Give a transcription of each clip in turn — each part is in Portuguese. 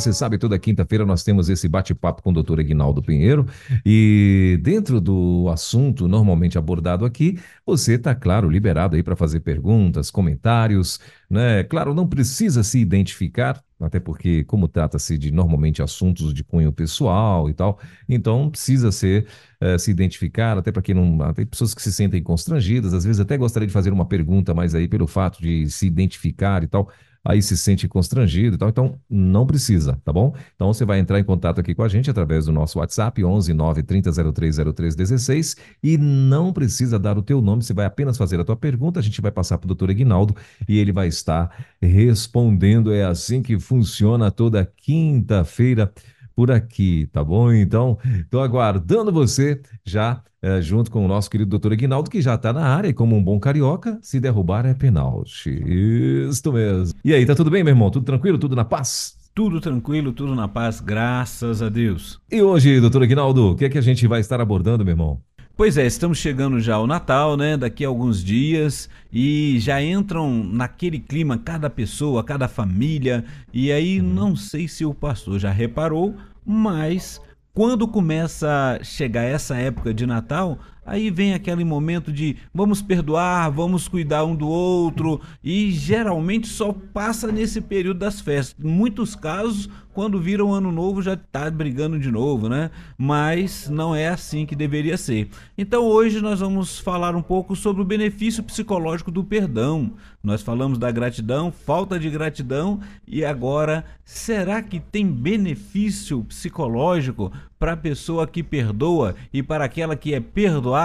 Você sabe, toda quinta-feira nós temos esse bate-papo com o doutor Egnaldo Pinheiro e dentro do assunto normalmente abordado aqui, você está, claro, liberado aí para fazer perguntas, comentários, né? Claro, não precisa se identificar, até porque, como trata-se de normalmente assuntos de cunho pessoal e tal, então precisa ser uh, se identificar, até para quem não. Tem pessoas que se sentem constrangidas, às vezes até gostaria de fazer uma pergunta, mas aí pelo fato de se identificar e tal aí se sente constrangido e tal. Então, não precisa, tá bom? Então, você vai entrar em contato aqui com a gente através do nosso WhatsApp, 11 9 30 03 03 16 e não precisa dar o teu nome, você vai apenas fazer a tua pergunta, a gente vai passar para o doutor Eginaldo e ele vai estar respondendo. É assim que funciona toda quinta-feira por aqui, tá bom? Então, estou aguardando você já é, junto com o nosso querido doutor Aguinaldo, que já está na área e como um bom carioca, se derrubar é penalti. Isso mesmo. E aí, tá tudo bem, meu irmão? Tudo tranquilo? Tudo na paz? Tudo tranquilo, tudo na paz, graças a Deus. E hoje, doutor Aguinaldo, o que é que a gente vai estar abordando, meu irmão? Pois é, estamos chegando já ao Natal, né? Daqui a alguns dias e já entram naquele clima cada pessoa, cada família. E aí, uhum. não sei se o pastor já reparou, mas quando começa a chegar essa época de Natal, aí vem aquele momento de vamos perdoar, vamos cuidar um do outro e geralmente só passa nesse período das festas. Em muitos casos, quando vira o ano novo já está brigando de novo, né? Mas não é assim que deveria ser. Então hoje nós vamos falar um pouco sobre o benefício psicológico do perdão. Nós falamos da gratidão, falta de gratidão e agora será que tem benefício psicológico para a pessoa que perdoa e para aquela que é perdoada?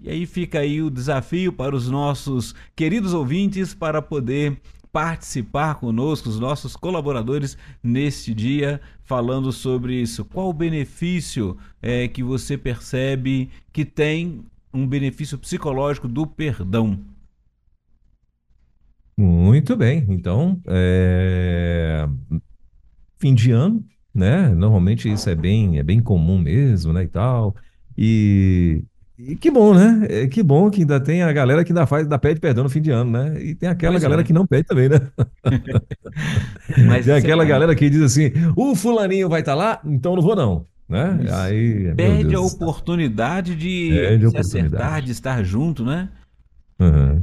E aí fica aí o desafio para os nossos queridos ouvintes para poder participar conosco, os nossos colaboradores, neste dia, falando sobre isso. Qual o benefício é, que você percebe que tem um benefício psicológico do perdão? Muito bem. Então, é... fim de ano, né? Normalmente isso é bem, é bem comum mesmo, né? E tal. E e que bom, né? É, que bom que ainda tem a galera que ainda faz, ainda pede perdão no fim de ano, né? E tem aquela pois galera é. que não pede também, né? Mas tem aquela é... galera que diz assim: o fulaninho vai estar tá lá, então não vou não. Né? Aí, Perde a oportunidade de Perde se oportunidade. acertar, de estar junto, né? Uhum.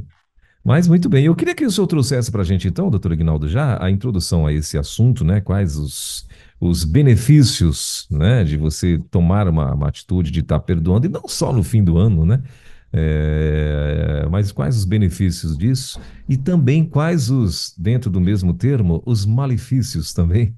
Mas muito bem, eu queria que o senhor trouxesse para a gente então, doutor Ignaldo, já a introdução a esse assunto, né? Quais os, os benefícios né, de você tomar uma, uma atitude de estar tá perdoando, e não só no fim do ano, né? É, mas quais os benefícios disso? E também quais os, dentro do mesmo termo, os malefícios também?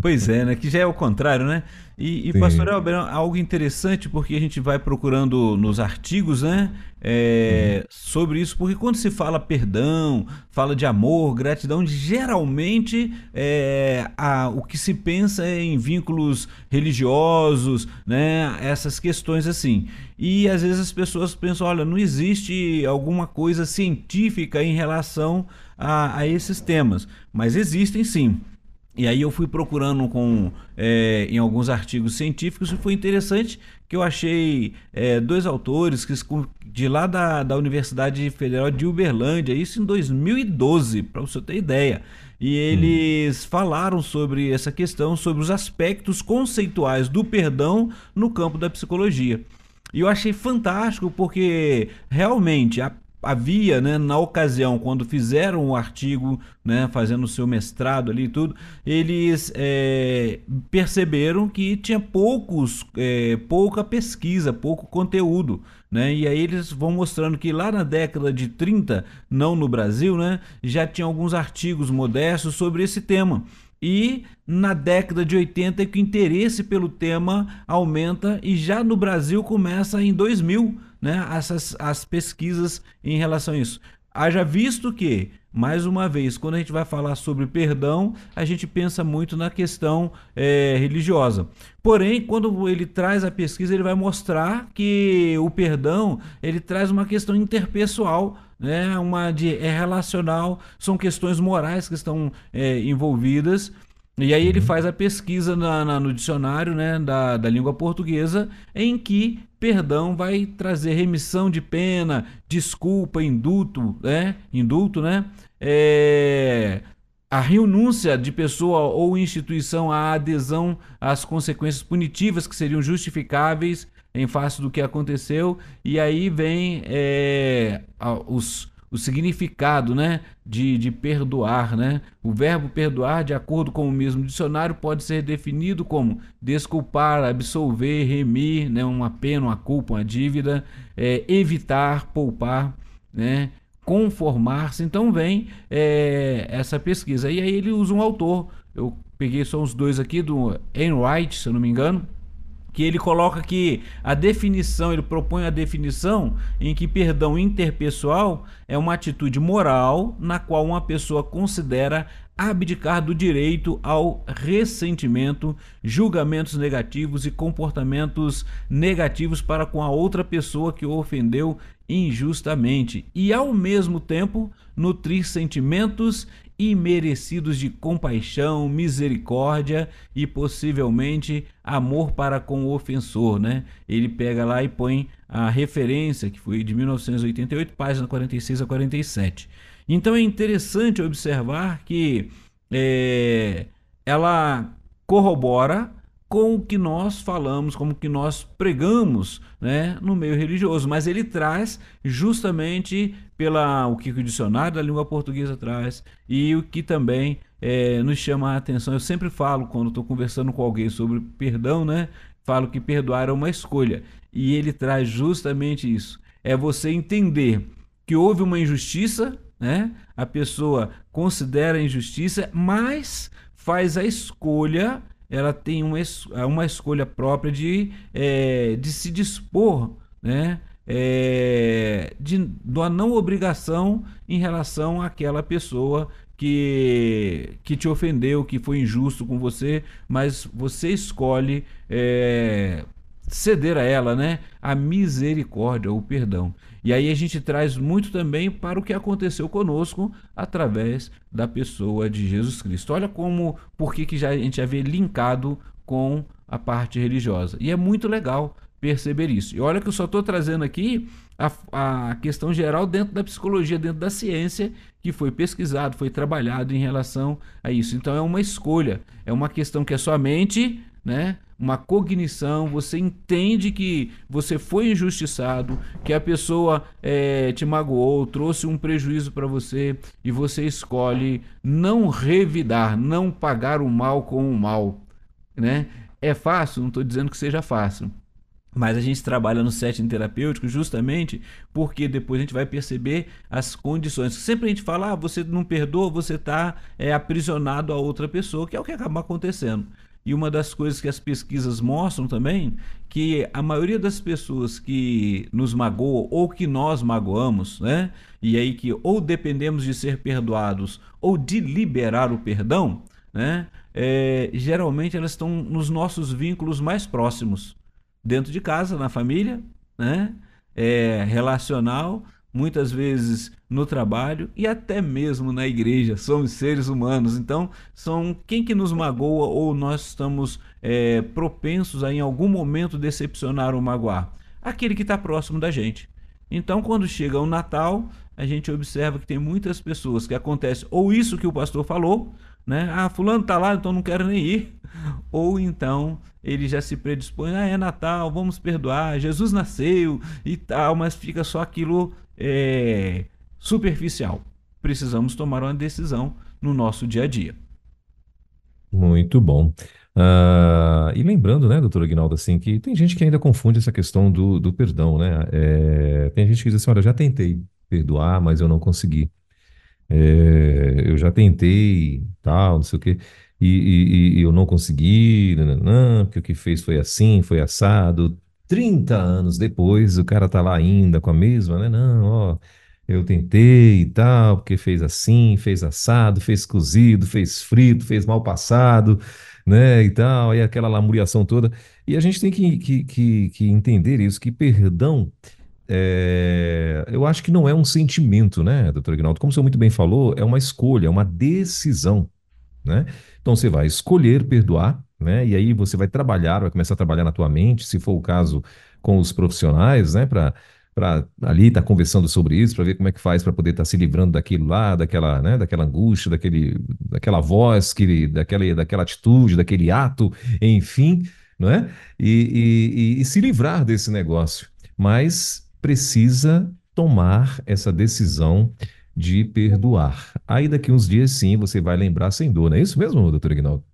Pois é, né? Que já é o contrário, né? E, e pastor Elber, algo interessante porque a gente vai procurando nos artigos, né? É, uhum. Sobre isso, porque quando se fala perdão, fala de amor, gratidão, geralmente é, a, o que se pensa é em vínculos religiosos, né? Essas questões assim. E às vezes as pessoas pensam, olha, não existe alguma coisa científica em relação a, a esses temas, mas existem sim. E aí eu fui procurando com, é, em alguns artigos científicos e foi interessante que eu achei é, dois autores que, de lá da, da Universidade Federal de Uberlândia, isso em 2012, para você ter ideia. E eles hum. falaram sobre essa questão, sobre os aspectos conceituais do perdão no campo da psicologia. E eu achei fantástico porque realmente a havia, né, na ocasião, quando fizeram o artigo, né, fazendo o seu mestrado ali e tudo, eles é, perceberam que tinha poucos, é, pouca pesquisa, pouco conteúdo. Né? E aí eles vão mostrando que lá na década de 30, não no Brasil, né, já tinha alguns artigos modestos sobre esse tema. E na década de 80 é que o interesse pelo tema aumenta e já no Brasil começa em 2000 né, essas, as pesquisas em relação a isso. Haja visto que, mais uma vez, quando a gente vai falar sobre perdão, a gente pensa muito na questão é, religiosa. Porém, quando ele traz a pesquisa, ele vai mostrar que o perdão ele traz uma questão interpessoal né? uma de, é relacional, são questões morais que estão é, envolvidas. E aí ele uhum. faz a pesquisa na, na, no dicionário né, da, da língua portuguesa, em que perdão vai trazer remissão de pena, desculpa, indulto, né? Indulto, né? É, a renúncia de pessoa ou instituição à adesão às consequências punitivas que seriam justificáveis em face do que aconteceu, e aí vem é, os, o significado né, de, de perdoar. Né? O verbo perdoar, de acordo com o mesmo dicionário, pode ser definido como desculpar, absolver, remir né, uma pena, uma culpa, uma dívida, é, evitar, poupar. Né? conformar-se. Então vem é, essa pesquisa. E aí ele usa um autor. Eu peguei só os dois aqui, do Enright, se eu não me engano, que ele coloca que a definição, ele propõe a definição em que perdão interpessoal é uma atitude moral na qual uma pessoa considera abdicar do direito ao ressentimento, julgamentos negativos e comportamentos negativos para com a outra pessoa que o ofendeu injustamente. E ao mesmo tempo nutrir sentimentos imerecidos de compaixão, misericórdia e possivelmente amor para com o ofensor, né? Ele pega lá e põe a referência que foi de 1988, página 46 a 47. Então é interessante observar que é, ela corrobora com o que nós falamos, como que nós pregamos né, no meio religioso, mas ele traz justamente pela o que o dicionário da língua portuguesa traz e o que também é, nos chama a atenção. Eu sempre falo quando estou conversando com alguém sobre perdão, né? Falo que perdoar é uma escolha e ele traz justamente isso. É você entender que houve uma injustiça, né? A pessoa considera a injustiça, mas faz a escolha ela tem uma, é uma escolha própria de, é, de se dispor, né? É, de, de uma não obrigação em relação àquela pessoa que, que te ofendeu, que foi injusto com você, mas você escolhe é, ceder a ela, né? A misericórdia, o perdão. E aí a gente traz muito também para o que aconteceu conosco através da pessoa de Jesus Cristo. Olha como, por que, já, a gente já vê linkado com a parte religiosa. E é muito legal perceber isso. E olha que eu só estou trazendo aqui a, a questão geral dentro da psicologia, dentro da ciência, que foi pesquisado, foi trabalhado em relação a isso. Então é uma escolha, é uma questão que a sua mente né? Uma cognição, você entende que você foi injustiçado, que a pessoa é, te magoou, trouxe um prejuízo para você e você escolhe não revidar, não pagar o mal com o mal, né? É fácil, não estou dizendo que seja fácil. Mas a gente trabalha no setting terapêutico justamente porque depois a gente vai perceber as condições. Sempre a gente fala, ah, você não perdoa, você está é, aprisionado a outra pessoa, que é o que acaba acontecendo. E uma das coisas que as pesquisas mostram também, que a maioria das pessoas que nos magoam ou que nós magoamos, né? E aí que ou dependemos de ser perdoados ou de liberar o perdão, né? É, geralmente elas estão nos nossos vínculos mais próximos, dentro de casa, na família, né? É, relacional, muitas vezes no trabalho e até mesmo na igreja. Somos seres humanos, então são quem que nos magoa ou nós estamos é, propensos a em algum momento decepcionar ou magoar? Aquele que está próximo da gente. Então, quando chega o Natal, a gente observa que tem muitas pessoas que acontece ou isso que o pastor falou, né? Ah, fulano tá lá, então não quero nem ir. Ou então ele já se predispõe, ah, é Natal, vamos perdoar, Jesus nasceu e tal, mas fica só aquilo é, superficial. Precisamos tomar uma decisão no nosso dia a dia. Muito bom. Uh, e lembrando, né, doutor Aguinaldo, assim, que tem gente que ainda confunde essa questão do, do perdão, né? É, tem gente que diz assim, olha, eu já tentei perdoar, mas eu não consegui. É, eu já tentei, tal, não sei o quê, e, e, e eu não consegui, não, porque o que fez foi assim, foi assado. 30 anos depois, o cara tá lá ainda com a mesma, né? Não, ó, eu tentei e tal, porque fez assim, fez assado, fez cozido, fez frito, fez mal passado, né, e tal, e aquela lamuriação toda. E a gente tem que, que, que, que entender isso, que perdão é, eu acho que não é um sentimento, né, doutor Ignaldo? Como o senhor muito bem falou, é uma escolha, é uma decisão, né? Então você vai escolher perdoar, né? E aí você vai trabalhar, vai começar a trabalhar na tua mente, se for o caso, com os profissionais, né? Para para ali estar tá conversando sobre isso, para ver como é que faz para poder estar tá se livrando daquilo lá, daquela, né, daquela angústia, daquele, daquela voz, que, daquela, daquela atitude, daquele ato, enfim, não é? E, e, e se livrar desse negócio. Mas precisa tomar essa decisão de perdoar. Aí daqui uns dias sim você vai lembrar sem dor, não é isso mesmo, doutor Ignaldo?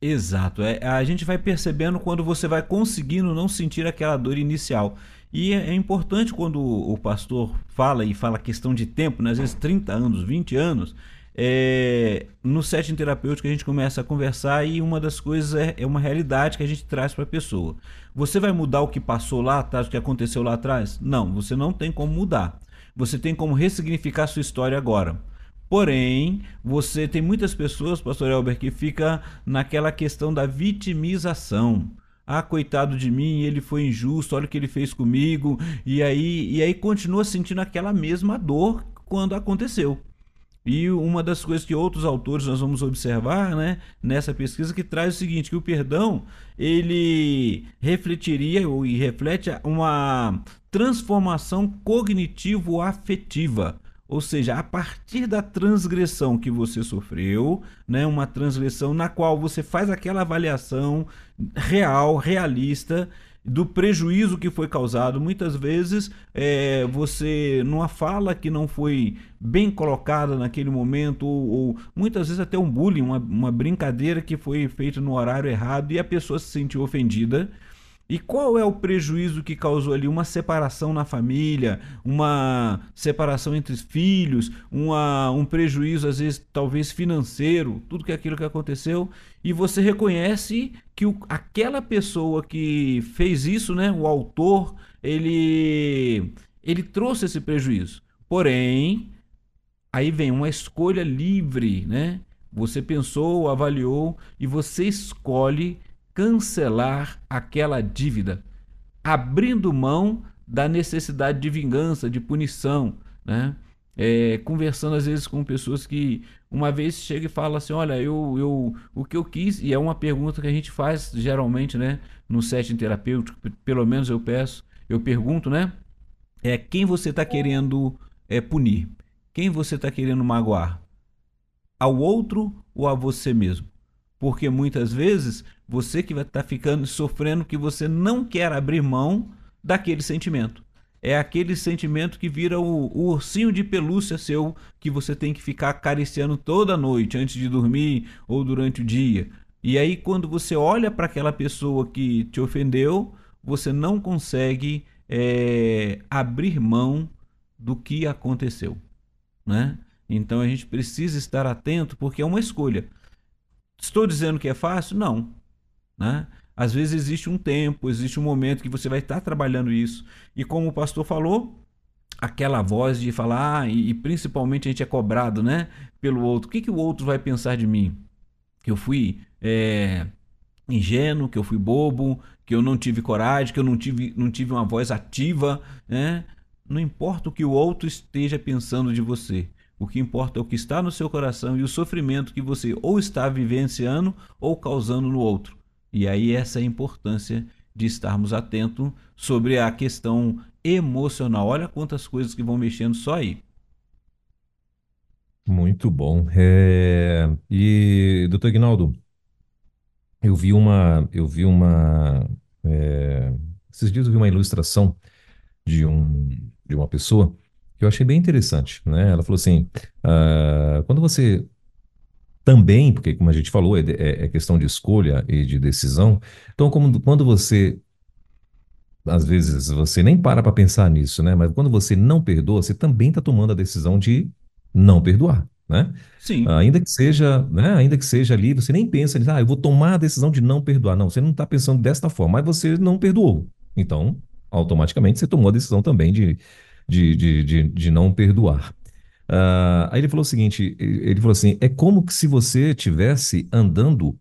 Exato. É, a gente vai percebendo quando você vai conseguindo não sentir aquela dor inicial. E é, é importante quando o pastor fala e fala questão de tempo, né? às vezes 30 anos, 20 anos, é, no setting terapêutico a gente começa a conversar e uma das coisas é, é uma realidade que a gente traz para a pessoa. Você vai mudar o que passou lá atrás, o que aconteceu lá atrás? Não, você não tem como mudar. Você tem como ressignificar a sua história agora. Porém, você tem muitas pessoas, pastor Elber, que fica naquela questão da vitimização. Ah, coitado de mim, ele foi injusto, olha o que ele fez comigo. E aí, e aí continua sentindo aquela mesma dor quando aconteceu. E uma das coisas que outros autores nós vamos observar, né, nessa pesquisa que traz o seguinte, que o perdão, ele refletiria ou e reflete uma transformação cognitivo afetiva. Ou seja, a partir da transgressão que você sofreu, né, uma transgressão na qual você faz aquela avaliação real, realista do prejuízo que foi causado. Muitas vezes é, você, numa fala que não foi bem colocada naquele momento, ou, ou muitas vezes até um bullying, uma, uma brincadeira que foi feita no horário errado e a pessoa se sentiu ofendida e qual é o prejuízo que causou ali? Uma separação na família, uma separação entre filhos, uma, um prejuízo, às vezes, talvez financeiro, tudo que é aquilo que aconteceu. E você reconhece que o, aquela pessoa que fez isso, né, o autor, ele, ele trouxe esse prejuízo. Porém, aí vem uma escolha livre, né? Você pensou, avaliou e você escolhe cancelar aquela dívida, abrindo mão da necessidade de vingança, de punição, né? É, conversando às vezes com pessoas que uma vez chega e fala assim, olha, eu, eu o que eu quis, e é uma pergunta que a gente faz geralmente, né, no setting terapêutico, pelo menos eu peço, eu pergunto, né, é quem você está querendo é, punir, quem você está querendo magoar, ao outro ou a você mesmo? Porque muitas vezes você que vai estar tá ficando sofrendo que você não quer abrir mão daquele sentimento. É aquele sentimento que vira o, o, ursinho de pelúcia seu que você tem que ficar acariciando toda noite antes de dormir ou durante o dia. E aí, quando você olha para aquela pessoa que te ofendeu, você não consegue é, abrir mão do que aconteceu. Né? Então a gente precisa estar atento porque é uma escolha. Estou dizendo que é fácil? Não. Né? Às vezes existe um tempo, existe um momento que você vai estar trabalhando isso. E como o pastor falou, aquela voz de falar, ah, e, e, principalmente a gente é cobrado né, pelo outro. O que, que o outro vai pensar de mim? Que eu fui é, ingênuo, que eu fui bobo, que eu não tive coragem, que eu não tive, não tive uma voz ativa. Né? Não importa o que o outro esteja pensando de você. O que importa é o que está no seu coração e o sofrimento que você ou está vivenciando ou causando no outro. E aí essa é a importância de estarmos atentos sobre a questão emocional. Olha quantas coisas que vão mexendo só aí. Muito bom. É... E, doutor Ignaldo, eu vi uma, eu vi uma, é... esses dias eu vi uma ilustração de um, de uma pessoa eu achei bem interessante, né? Ela falou assim, uh, quando você também, porque como a gente falou, é, é, é, questão de escolha e de decisão, então como, quando você, às vezes você nem para para pensar nisso, né? Mas quando você não perdoa, você também está tomando a decisão de não perdoar. Né? Sim. Ainda que seja, né? Ainda que seja ali, você nem pensa, ah, eu vou tomar a decisão de não perdoar. Não, você não está pensando desta forma, mas você não perdoou. Então, automaticamente você tomou a decisão também de de, de, de, de não perdoar. Uh, aí ele falou o seguinte: ele falou assim, é como que se você estivesse andando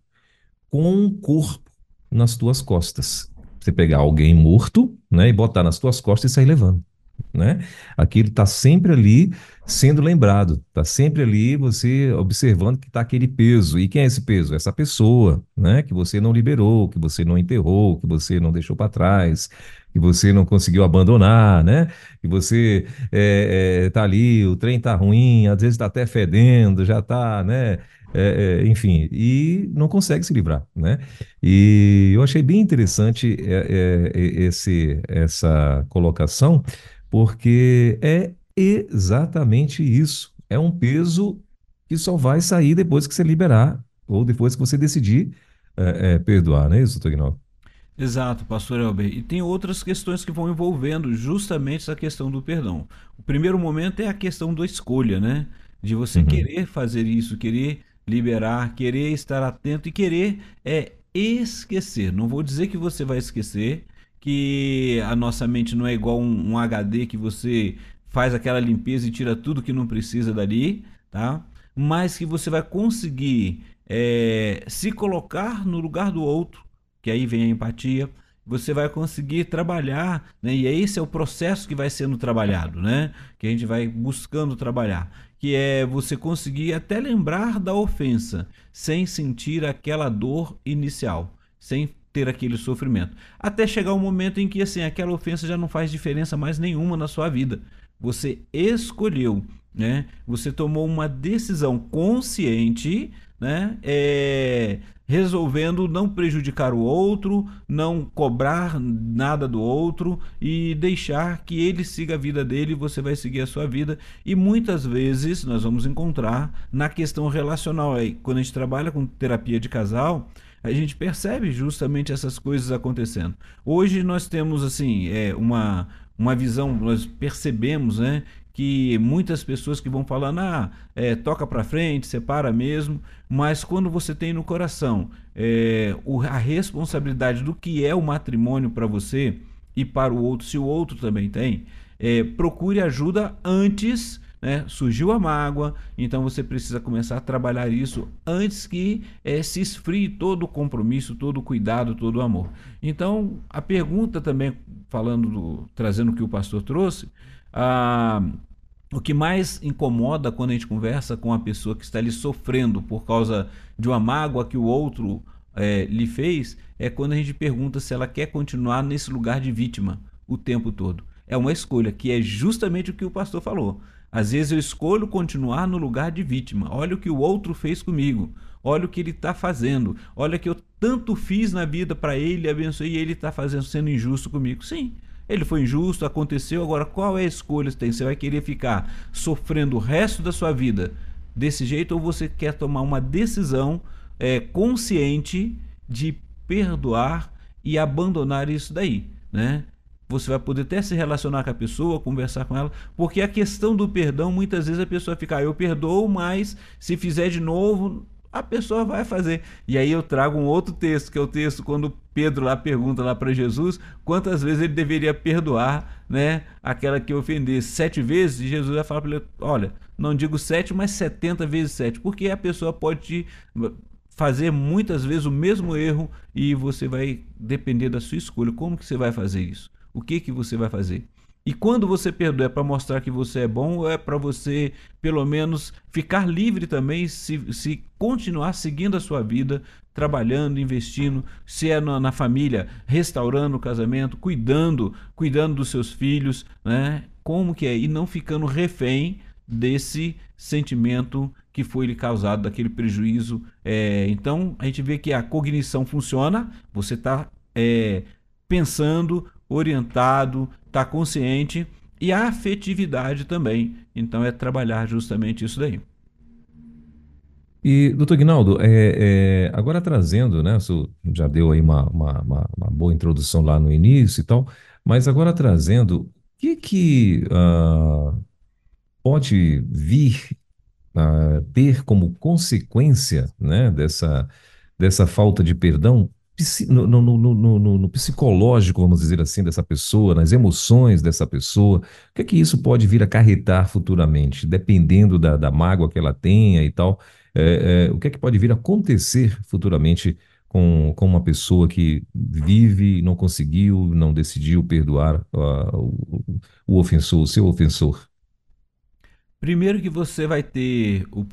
com um corpo nas tuas costas. Você pegar alguém morto, né, e botar nas tuas costas e sair levando. né? Aquilo está sempre ali sendo lembrado, está sempre ali você observando que está aquele peso. E quem é esse peso? Essa pessoa, né? Que você não liberou, que você não enterrou, que você não deixou para trás, que você não conseguiu abandonar, né? Que você é, é, tá ali, o trem tá ruim, às vezes está até fedendo, já está, né? É, é, enfim, e não consegue se livrar, né? E eu achei bem interessante é, é, esse, essa colocação, porque é exatamente isso. É um peso que só vai sair depois que você liberar ou depois que você decidir perdoar, não é isso, Tognal? Exato, pastor Elber. E tem outras questões que vão envolvendo justamente essa questão do perdão. O primeiro momento é a questão da escolha, né? De você uhum. querer fazer isso, querer liberar, querer estar atento e querer é esquecer. Não vou dizer que você vai esquecer, que a nossa mente não é igual um, um HD que você faz aquela limpeza e tira tudo que não precisa dali, tá? Mas que você vai conseguir é, se colocar no lugar do outro, que aí vem a empatia, você vai conseguir trabalhar, né? E esse é o processo que vai sendo trabalhado, né? Que a gente vai buscando trabalhar que é você conseguir até lembrar da ofensa, sem sentir aquela dor inicial, sem ter aquele sofrimento. Até chegar um momento em que assim, aquela ofensa já não faz diferença mais nenhuma na sua vida. Você escolheu, né? Você tomou uma decisão consciente, né? É, resolvendo não prejudicar o outro, não cobrar nada do outro e deixar que ele siga a vida dele e você vai seguir a sua vida. E muitas vezes nós vamos encontrar na questão relacional aí, quando a gente trabalha com terapia de casal, a gente percebe justamente essas coisas acontecendo. Hoje nós temos assim, é uma uma visão, nós percebemos, né, que muitas pessoas que vão falando, ah, é, toca para frente, separa mesmo, mas quando você tem no coração é, o, a responsabilidade do que é o matrimônio para você e para o outro, se o outro também tem, é, procure ajuda antes. Né? Surgiu a mágoa, então você precisa começar a trabalhar isso antes que é, se esfrie todo o compromisso, todo o cuidado, todo o amor. Então, a pergunta também, falando, do, trazendo o que o pastor trouxe, ah, o que mais incomoda quando a gente conversa com uma pessoa que está ali sofrendo por causa de uma mágoa que o outro é, lhe fez é quando a gente pergunta se ela quer continuar nesse lugar de vítima o tempo todo. É uma escolha, que é justamente o que o pastor falou. Às vezes eu escolho continuar no lugar de vítima. Olha o que o outro fez comigo. Olha o que ele está fazendo. Olha que eu tanto fiz na vida para ele, abençoei, e ele está fazendo sendo injusto comigo. Sim, ele foi injusto, aconteceu, agora qual é a escolha que tem? Você vai querer ficar sofrendo o resto da sua vida desse jeito ou você quer tomar uma decisão é, consciente de perdoar e abandonar isso daí, né? Você vai poder até se relacionar com a pessoa, conversar com ela, porque a questão do perdão, muitas vezes a pessoa fica, ah, eu perdoo, mas se fizer de novo, a pessoa vai fazer. E aí eu trago um outro texto, que é o texto quando Pedro lá pergunta lá para Jesus quantas vezes ele deveria perdoar, né, aquela que ofendesse sete vezes, e Jesus vai falar para ele, olha, não digo sete, mas setenta vezes sete, porque a pessoa pode fazer muitas vezes o mesmo erro e você vai depender da sua escolha. Como que você vai fazer isso? O que que você vai fazer? E quando você perdoa, é para mostrar que você é bom ou é para você, pelo menos, ficar livre também, se, se continuar seguindo a sua vida, trabalhando, investindo, se é na, na família, restaurando o casamento, cuidando, cuidando dos seus filhos, né? Como que é? E não ficando refém desse sentimento que foi lhe causado, daquele prejuízo. É, então, a gente vê que a cognição funciona, você está é, pensando, orientado, está consciente e a afetividade também. Então é trabalhar justamente isso daí. E, doutor Guinaldo, é, é, agora trazendo, né, já deu aí uma, uma, uma, uma, boa introdução lá no início e tal, mas agora trazendo, o que que uh, pode vir a ter como consequência, né, dessa, dessa falta de perdão no, no, no, no, psicológico, vamos dizer assim, dessa pessoa, nas emoções dessa pessoa, o que é que isso pode vir a acarretar futuramente, dependendo da, da mágoa que ela tenha e tal, é, é, o que é que pode vir a acontecer futuramente com, com uma pessoa que vive não conseguiu, não decidiu perdoar uh, o, o ofensor, o seu ofensor? Primeiro que você vai ter o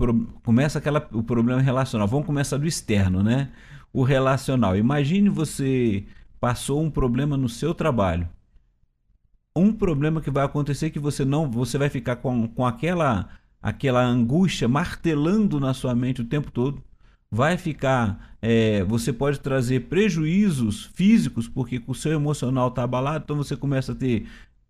começa aquela o problema relacional. Vamos começar do externo, né? O relacional. Imagine você passou um problema no seu trabalho. Um problema que vai acontecer que você não, você vai ficar com, com aquela aquela angústia martelando na sua mente o tempo todo. Vai ficar, é, você pode trazer prejuízos físicos porque o seu emocional está abalado, então você começa a ter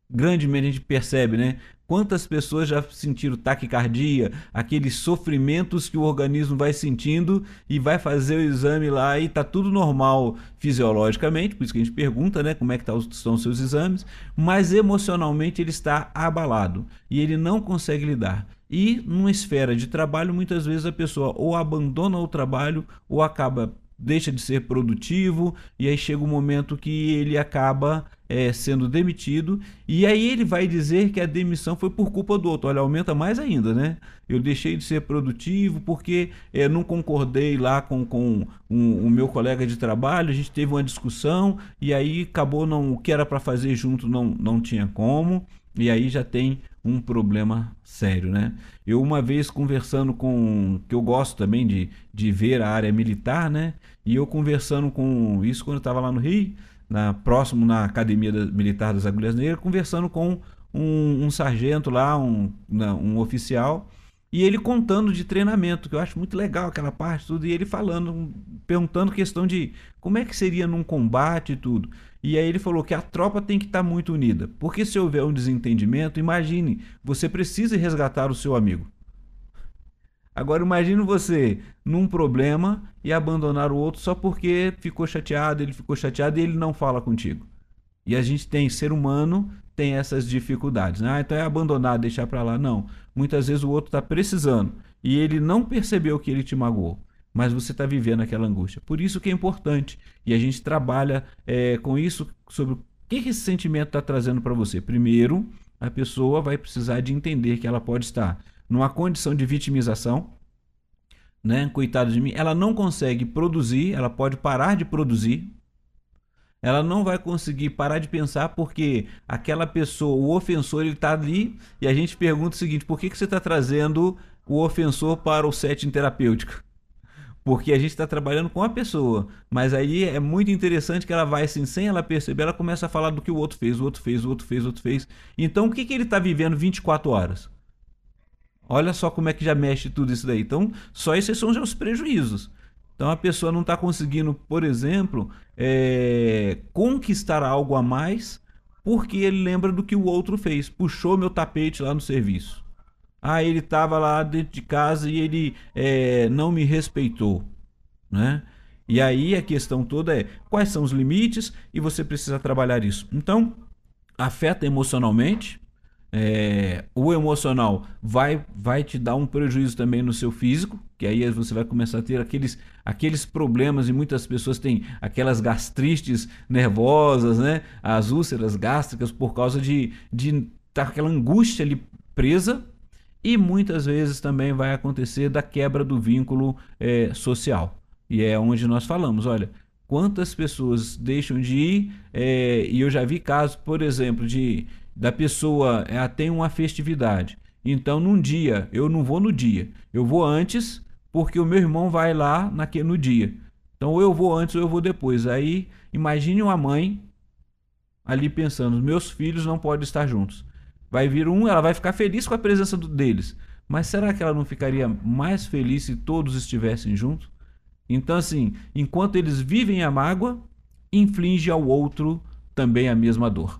grandemente a gente percebe, né? Quantas pessoas já sentiram taquicardia, aqueles sofrimentos que o organismo vai sentindo e vai fazer o exame lá e tá tudo normal fisiologicamente, por isso que a gente pergunta, né, como é que tá, estão os seus exames, mas emocionalmente ele está abalado e ele não consegue lidar. E numa esfera de trabalho, muitas vezes a pessoa ou abandona o trabalho ou acaba deixa de ser produtivo e aí chega um momento que ele acaba é, sendo demitido e aí ele vai dizer que a demissão foi por culpa do outro. Olha, aumenta mais ainda, né? Eu deixei de ser produtivo porque é, não concordei lá com, com um, o meu colega de trabalho, a gente teve uma discussão e aí acabou não o que era para fazer junto não, não tinha como e aí já tem um problema sério, né? Eu uma vez conversando com, que eu gosto também de, de ver a área militar, né? E eu conversando com isso quando eu estava lá no Rio, na, próximo na Academia Militar das Agulhas Negras, conversando com um, um sargento lá, um, um oficial, e ele contando de treinamento, que eu acho muito legal aquela parte, tudo, e ele falando, perguntando questão de como é que seria num combate e tudo. E aí ele falou que a tropa tem que estar tá muito unida, porque se houver um desentendimento, imagine, você precisa resgatar o seu amigo. Agora imagine você num problema e abandonar o outro só porque ficou chateado, ele ficou chateado e ele não fala contigo. E a gente tem ser humano tem essas dificuldades. Né? Ah, então é abandonar, deixar para lá. Não. Muitas vezes o outro está precisando e ele não percebeu que ele te magoou, mas você está vivendo aquela angústia. Por isso que é importante e a gente trabalha é, com isso sobre o que esse sentimento está trazendo para você. Primeiro, a pessoa vai precisar de entender que ela pode estar numa condição de vitimização, né? Coitado de mim, ela não consegue produzir, ela pode parar de produzir, ela não vai conseguir parar de pensar porque aquela pessoa, o ofensor, ele está ali e a gente pergunta o seguinte: por que, que você está trazendo o ofensor para o setting terapêutico? Porque a gente está trabalhando com a pessoa, mas aí é muito interessante que ela vai assim, sem ela perceber, ela começa a falar do que o outro fez, o outro fez, o outro fez, o outro fez. Então o que, que ele está vivendo 24 horas? Olha só como é que já mexe tudo isso daí. Então, só esses são os prejuízos. Então a pessoa não está conseguindo, por exemplo, é, conquistar algo a mais porque ele lembra do que o outro fez. Puxou meu tapete lá no serviço. Ah, ele estava lá dentro de casa e ele é, não me respeitou, né? E aí a questão toda é quais são os limites e você precisa trabalhar isso. Então, afeta emocionalmente, é, o emocional vai, vai te dar um prejuízo também no seu físico, que aí você vai começar a ter aqueles, aqueles problemas e muitas pessoas têm aquelas gastrites nervosas, né? As úlceras gástricas por causa de de tá aquela angústia ali presa e muitas vezes também vai acontecer da quebra do vínculo é, social. E é onde nós falamos, olha, quantas pessoas deixam de ir, é, e eu já vi casos, por exemplo, de da pessoa ela tem uma festividade. Então, num dia, eu não vou no dia, eu vou antes, porque o meu irmão vai lá naquele, no dia. Então, ou eu vou antes ou eu vou depois. Aí, imagine uma mãe ali pensando: meus filhos não podem estar juntos. Vai vir um, ela vai ficar feliz com a presença deles. Mas será que ela não ficaria mais feliz se todos estivessem juntos? Então, assim, enquanto eles vivem a mágoa, inflige ao outro também a mesma dor.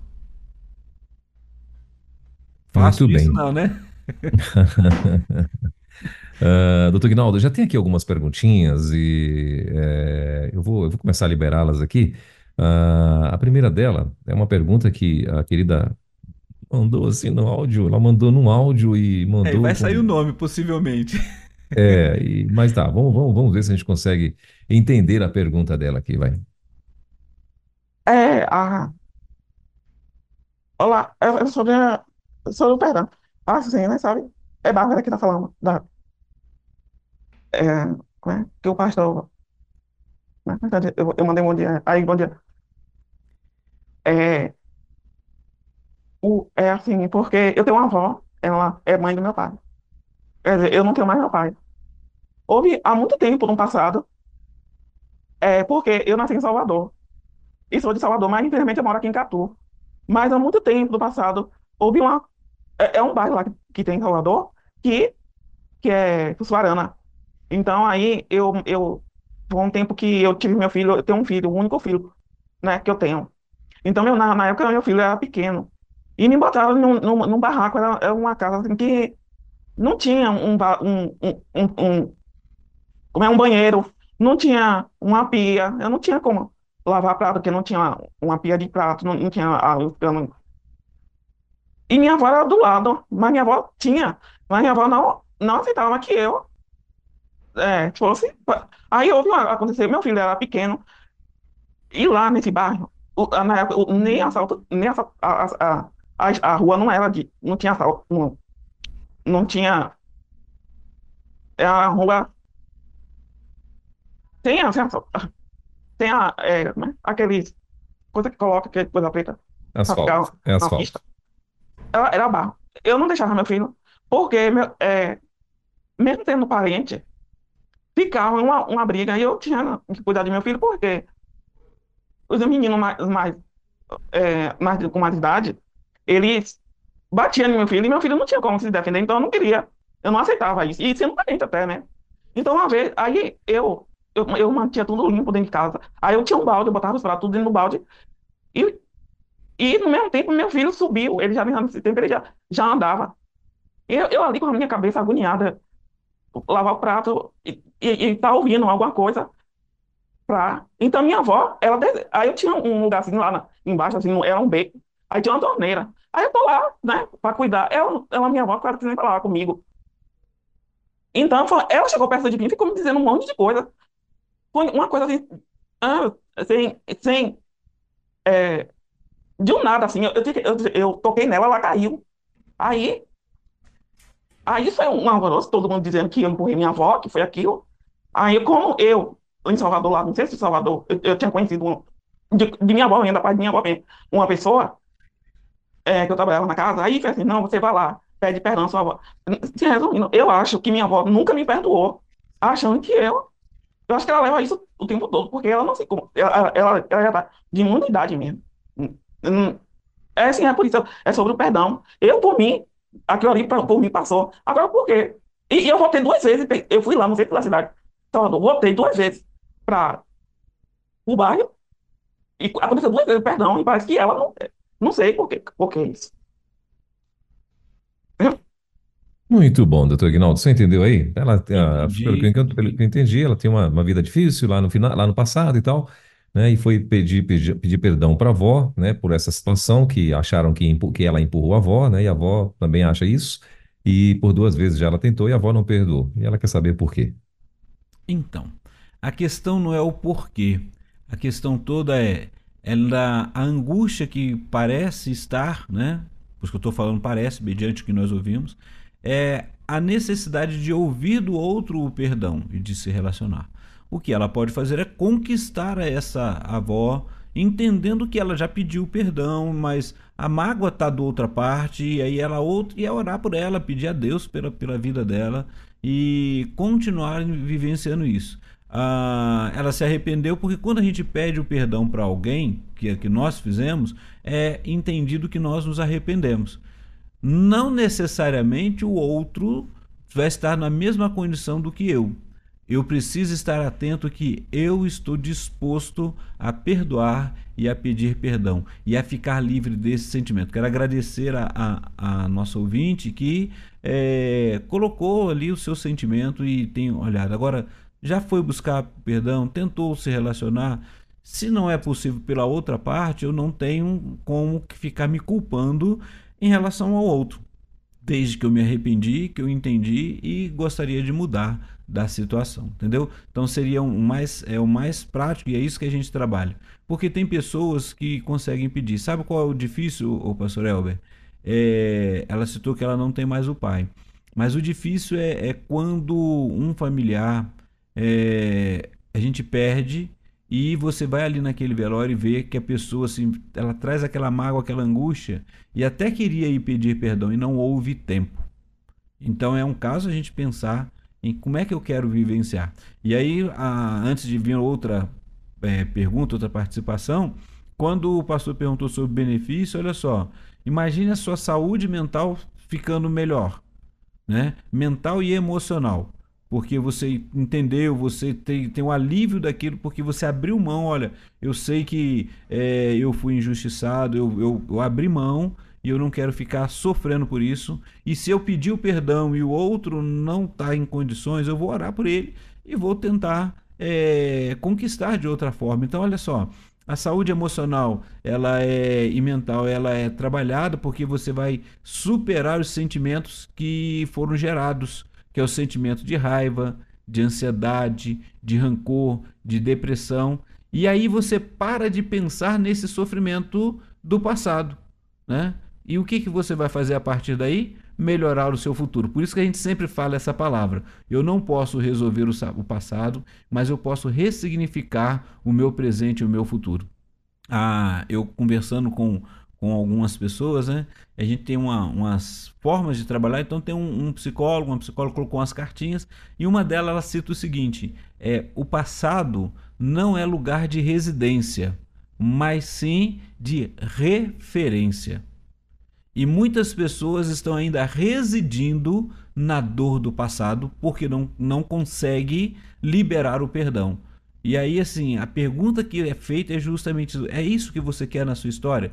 Fácil Muito isso bem. não, né? Uh, doutor Guinaldo, já tem aqui algumas perguntinhas e é, eu, vou, eu vou começar a liberá-las aqui. Uh, a primeira dela é uma pergunta que a querida mandou assim no áudio, ela mandou num áudio e mandou. É, vai sair com... o nome, possivelmente. É, e, mas tá, vamos, vamos, vamos ver se a gente consegue entender a pergunta dela aqui, vai. É, a... Olá, eu sou da sou do perdão. Assim, né, sabe? É Bárbara que tá falando. Da, é, como é? Que o pastor Na verdade, eu, eu mandei um bom dia. Aí, bom dia. É, o, é assim, porque eu tenho uma avó, ela é mãe do meu pai. Quer dizer, eu não tenho mais meu pai. Houve há muito tempo no passado, é, porque eu nasci em Salvador. E sou de Salvador, mas infelizmente eu moro aqui em Catu. Mas há muito tempo no passado, houve uma. É, é um bairro lá que, que tem em Salvador, que, que é Sussuarana. Então aí eu, eu. Foi um tempo que eu tive meu filho, eu tenho um filho, o único filho, né, que eu tenho. Então, meu, na, na época, meu filho era pequeno. E me botaram num, num, num barraco, era, era uma casa assim, que não tinha um, um, um, um, como é um banheiro, não tinha uma pia, eu não tinha como lavar prato, porque não tinha uma pia de prato, não, não tinha a, não- E minha avó era do lado, mas minha avó tinha, mas minha avó não, não aceitava que eu é, fosse. Aí houve uma, aconteceu, meu filho era pequeno, e lá nesse bairro, o- na época, o- nem assalto, nem assalto, a, a, a, a a rua não era de, não tinha assalto, não, não tinha, é a rua tem, a- tem, a- é, né, aqueles, coisa que coloca, aquele coisa preta, Asfalto. ficar É asfalto. Era, era barro. Eu não deixava meu filho, porque, meu, é, mesmo tendo parente, ficava uma, uma briga, e eu tinha que cuidar de meu filho, porque os meninos mais, mais, é, mais com mais idade, eles batiam no meu filho, e meu filho não tinha como se defender, então eu não queria, eu não aceitava isso, e sendo parente até, né? Então, uma vez, aí eu, eu, eu mantinha tudo limpo dentro de casa, aí eu tinha um balde, eu botava os pratos tudo dentro do balde, e, e no mesmo tempo meu filho subiu, ele já, nesse tempo, ele já, já andava. Eu, eu ali com a minha cabeça agoniada, lavar o prato e, e, e tá ouvindo alguma coisa pra... Então minha avó, ela aí eu tinha um lugarzinho lá na- embaixo, assim, era um beco, aí tinha uma torneira. Aí eu tô lá, né, pra cuidar. Ela, ela minha avó, claro que sempre lá comigo. Então ela chegou perto de mim e ficou me dizendo um monte de coisa. Foi uma coisa assim, sem, sem, é, de um nada, assim, eu, eu, eu, toquei nela, ela caiu. Aí Aí foi um alvoroço, todo mundo dizendo que eu empurrei minha avó, que foi aquilo. Aí, como eu, em Salvador, lá, não sei se em Salvador, eu, eu tinha conhecido um, de, de minha avó ainda, pai de minha avó uma pessoa é, que eu trabalhava na casa, aí foi assim, não, você vai lá, pede perdão à sua avó. Se resumindo, eu acho que minha avó nunca me perdoou, achando que eu, eu acho que ela leva isso o tempo todo, porque ela não como, ela, ela, ela já tá de muita idade mesmo. É assim, é por isso, é sobre o perdão. Eu, por mim, aquilo ali por mim passou. Agora, por quê? E, e eu voltei duas vezes, eu fui lá no centro da cidade, Salvador, voltei duas vezes para o bairro, e aconteceu duas vezes, perdão, e parece que ela não, não sei por quê, por que isso. Muito bom, doutor Ignaldo. Você entendeu aí? Ela, tem a- Entendi. pelo que eu, encanto- pelo que eu entendi, ela tem uma, uma vida difícil lá no final, lá no passado e tal, né? E foi pedir, pedir, pedir perdão para a avó, né? Por essa situação que acharam que, que ela empurrou a avó, né? E a avó também acha isso. E por duas vezes já ela tentou e a avó não perdoou. E ela quer saber por quê. Então, a questão não é o porquê. A questão toda é ela, a angústia que parece estar, né? Por que eu estou falando parece, mediante o que nós ouvimos, é a necessidade de ouvir do outro o perdão e de se relacionar. O que ela pode fazer é conquistar essa avó, entendendo que ela já pediu perdão, mas a mágoa está do outra parte, e aí ela outra, e é orar por ela, pedir a Deus pela, pela vida dela e continuar vivenciando isso. Ah, ela se arrependeu porque quando a gente pede o perdão para alguém, que é que nós fizemos, é entendido que nós nos arrependemos. Não necessariamente o outro vai estar na mesma condição do que eu. Eu preciso estar atento que eu estou disposto a perdoar e a pedir perdão e a ficar livre desse sentimento. Quero agradecer a, a, a nossa ouvinte que é, colocou ali o seu sentimento e tem olhado. Agora, já foi buscar perdão, tentou se relacionar. Se não é possível pela outra parte, eu não tenho como ficar me culpando em relação ao outro. Desde que eu me arrependi, que eu entendi e gostaria de mudar da situação, entendeu? Então seria um mais é o mais prático e é isso que a gente trabalha. Porque tem pessoas que conseguem pedir. Sabe qual é o difícil, o pastor Elber? É, ela citou que ela não tem mais o pai. Mas o difícil é, é quando um familiar é, a gente perde e você vai ali naquele velório e vê que a pessoa assim, ela traz aquela mágoa, aquela angústia e até queria ir pedir perdão e não houve tempo. Então é um caso a gente pensar em como é que eu quero vivenciar. E aí, a, antes de vir outra é, pergunta, outra participação, quando o pastor perguntou sobre benefício, olha só, imagine a sua saúde mental ficando melhor, né? Mental e emocional porque você entendeu, você tem, tem um alívio daquilo, porque você abriu mão. Olha, eu sei que é, eu fui injustiçado, eu, eu, eu abri mão e eu não quero ficar sofrendo por isso. E se eu pedir o perdão e o outro não está em condições, eu vou orar por ele e vou tentar é, conquistar de outra forma. Então, olha só. A saúde emocional ela é, e mental ela é trabalhada porque você vai superar os sentimentos que foram gerados que é o sentimento de raiva, de ansiedade, de rancor, de depressão. E aí você para de pensar nesse sofrimento do passado, né? E o que, que você vai fazer a partir daí? Melhorar o seu futuro. Por isso que a gente sempre fala essa palavra. Eu não posso resolver o, passado, mas eu posso ressignificar o meu presente e o meu futuro. Ah, eu conversando com com algumas pessoas, né? A gente tem uma, umas formas de trabalhar, então tem um, um, psicólogo, uma psicóloga colocou umas cartinhas e uma delas ela cita o seguinte: é o passado não é lugar de residência, mas sim de referência. E muitas pessoas estão ainda residindo na dor do passado porque não, não consegue liberar o perdão. E aí, assim, a pergunta que é feita é justamente. É isso que você quer na sua história?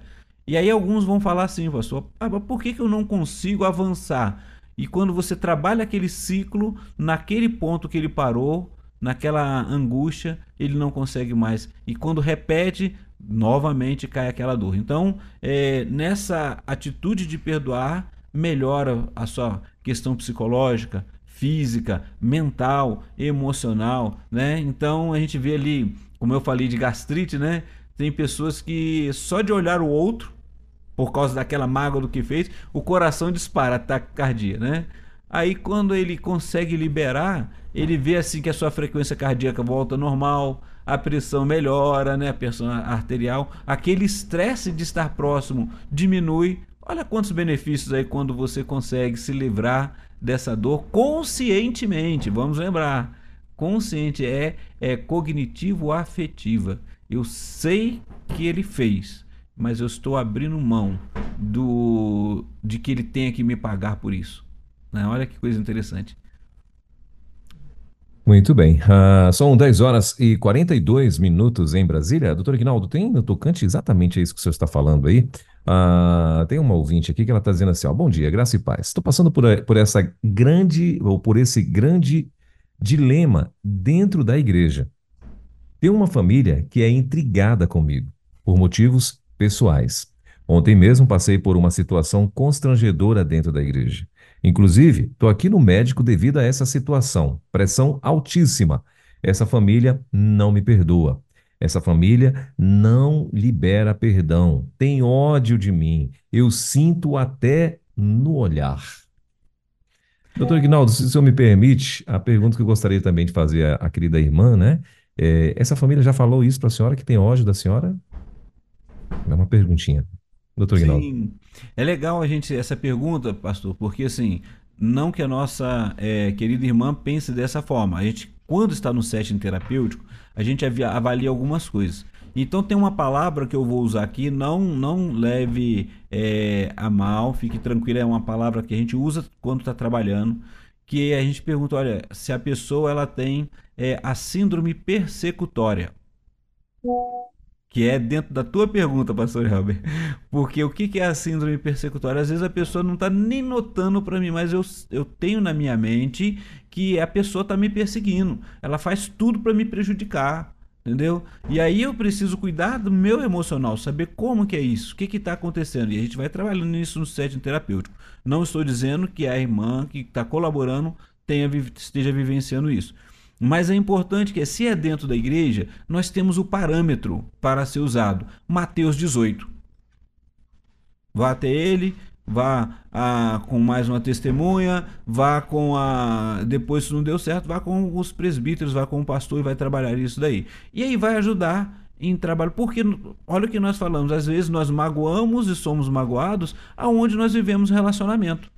E aí alguns vão falar assim, pastor, ah, por que, que eu não consigo avançar? E quando você trabalha aquele ciclo, naquele ponto que ele parou, naquela angústia, ele não consegue mais. E quando repete, novamente cai aquela dor. Então, é, nessa atitude de perdoar, melhora a sua questão psicológica, física, mental, emocional, né? Então a gente vê ali, como eu falei de gastrite, né? Tem pessoas que só de olhar o outro por causa daquela mágoa do que fez, o coração dispara, ataque cardíaco, né? Aí quando ele consegue liberar, ele vê assim que a sua frequência cardíaca volta normal, a pressão melhora, né, a pressão arterial, aquele estresse de estar próximo diminui. Olha quantos benefícios aí quando você consegue se livrar dessa dor conscientemente. Vamos lembrar, consciente é é cognitivo afetiva. Eu sei que ele fez mas eu estou abrindo mão do de que ele tenha que me pagar por isso. Né? Olha que coisa interessante. Muito bem. Uh, são 10 horas e 42 minutos em Brasília. Doutor Ignaldo, tem no tocante exatamente isso que o senhor está falando aí? Uh, tem uma ouvinte aqui que ela está dizendo assim: ó, bom dia, graça e paz. Estou passando por, por essa grande, ou por esse grande dilema dentro da igreja. Tem uma família que é intrigada comigo, por motivos pessoais. Ontem mesmo passei por uma situação constrangedora dentro da igreja. Inclusive, estou aqui no médico devido a essa situação. Pressão altíssima. Essa família não me perdoa. Essa família não libera perdão. Tem ódio de mim. Eu sinto até no olhar. Doutor Ignaldo, se o senhor me permite, a pergunta que eu gostaria também de fazer à, à querida irmã, né? É, essa família já falou isso para a senhora, que tem ódio da senhora? É uma perguntinha. Doutor. Sim, é legal a gente essa pergunta, pastor, porque assim, não que a nossa é, querida irmã pense dessa forma. A gente, quando está no setting terapêutico, a gente avalia algumas coisas. Então tem uma palavra que eu vou usar aqui, não não leve é, a mal, fique tranquilo, é uma palavra que a gente usa quando está trabalhando, que a gente pergunta, olha, se a pessoa ela tem é, a síndrome persecutória que é dentro da tua pergunta, pastor Helber. Porque o que é a síndrome persecutória? Às vezes a pessoa não está nem notando para mim, mas eu, eu tenho na minha mente que a pessoa está me perseguindo. Ela faz tudo para me prejudicar, entendeu? E aí eu preciso cuidar do meu emocional, saber como que é isso, o que está acontecendo. E a gente vai trabalhando nisso no setting terapêutico. Não estou dizendo que a irmã que está colaborando tenha, esteja vivenciando isso. Mas é importante que, se é dentro da igreja, nós temos o parâmetro para ser usado. Mateus 18. Vá até ele, vá a, com mais uma testemunha, vá com a. Depois, se não deu certo, vá com os presbíteros, vá com o pastor e vai trabalhar isso daí. E aí vai ajudar em trabalho, porque olha o que nós falamos, às vezes nós magoamos e somos magoados aonde nós vivemos relacionamento.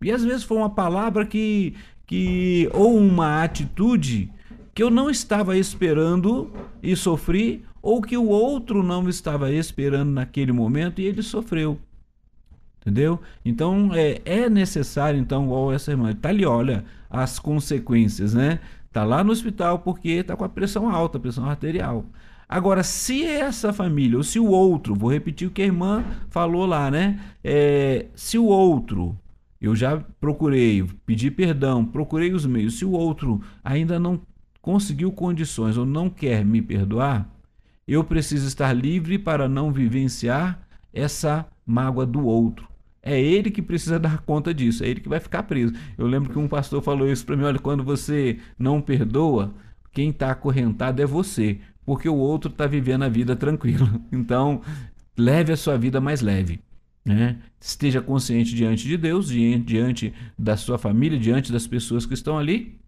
E às vezes foi uma palavra que, que ou uma atitude que eu não estava esperando e sofri, ou que o outro não estava esperando naquele momento e ele sofreu. Entendeu? Então é, é necessário, então, igual essa irmã, tá ali, olha, as consequências, né? Tá lá no hospital porque tá com a pressão alta, pressão arterial. Agora, se essa família, ou se o outro, vou repetir o que a irmã falou lá, né? É, se o outro, eu já procurei, pedi perdão, procurei os meios, se o outro ainda não conseguiu condições ou não quer me perdoar, eu preciso estar livre para não vivenciar essa mágoa do outro. É ele que precisa dar conta disso, é ele que vai ficar preso. Eu lembro que um pastor falou isso para mim: olha, quando você não perdoa, quem está acorrentado é você, porque o outro está vivendo a vida tranquila. Então, leve a sua vida mais leve. Né? Esteja consciente diante de Deus, diante da sua família, diante das pessoas que estão ali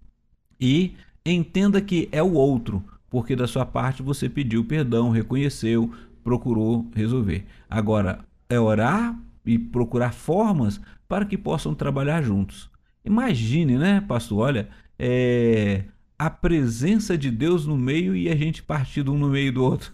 e entenda que é o outro, porque da sua parte você pediu perdão, reconheceu, procurou resolver. Agora, é orar e procurar formas para que possam trabalhar juntos. Imagine, né, pastor? Olha, é, a presença de Deus no meio e a gente partido um no meio do outro,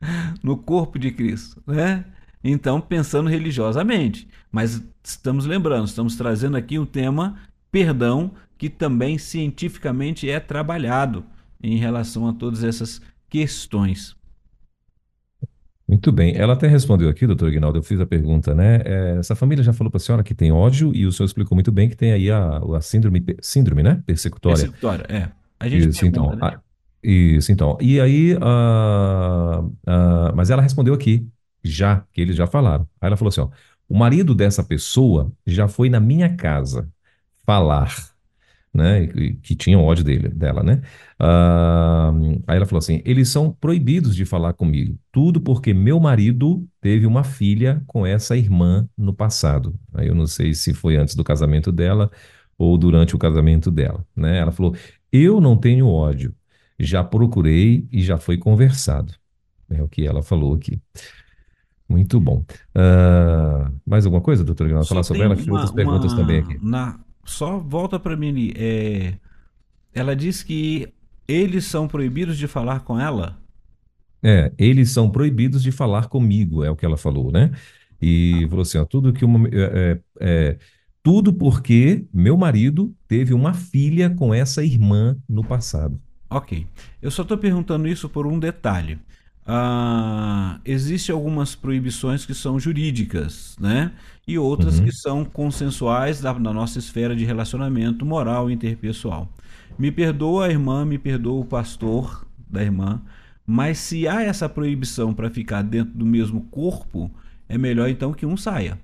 no corpo de Cristo, né? Então, pensando religiosamente, mas estamos lembrando, estamos trazendo aqui um tema perdão que também cientificamente é trabalhado em relação a todas essas questões. Muito bem. Ela até respondeu aqui, doutor Ignaldo, eu fiz a pergunta, né? É, essa família já falou para a senhora que tem ódio e o senhor explicou muito bem que tem aí a, a síndrome, síndrome, né? Persecutória. Persecutória, é. A gente isso, pergunta, então. Né? isso, então. E aí, uh, mas ela respondeu aqui, já, que eles já falaram. Aí ela falou assim, ó, o marido dessa pessoa já foi na minha casa falar né, que tinham ódio dele, dela, né? Uh, aí ela falou assim: eles são proibidos de falar comigo, tudo porque meu marido teve uma filha com essa irmã no passado. Aí eu não sei se foi antes do casamento dela ou durante o casamento dela, né? Ela falou: eu não tenho ódio, já procurei e já foi conversado. É o que ela falou aqui. Muito bom. Uh, mais alguma coisa, doutor Ignaldo? Falar sobre ela, que outras perguntas uma, também aqui. Na, só volta para mim é, ela diz que eles são proibidos de falar com ela? É, eles são proibidos de falar comigo, é o que ela falou, né? E ah. falou assim, ó, tudo que uma, é, é, é, tudo porque meu marido teve uma filha com essa irmã no passado. Ok. Eu só estou perguntando isso por um detalhe. Ah, Existem algumas proibições que são jurídicas, né? E outras uhum. que são consensuais da, da nossa esfera de relacionamento moral e interpessoal. Me perdoa a irmã, me perdoa o pastor da irmã, mas se há essa proibição para ficar dentro do mesmo corpo, é melhor então que um saia.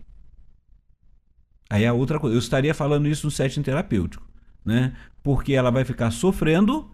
Aí a outra coisa, eu estaria falando isso no setting terapêutico, né? Porque ela vai ficar sofrendo,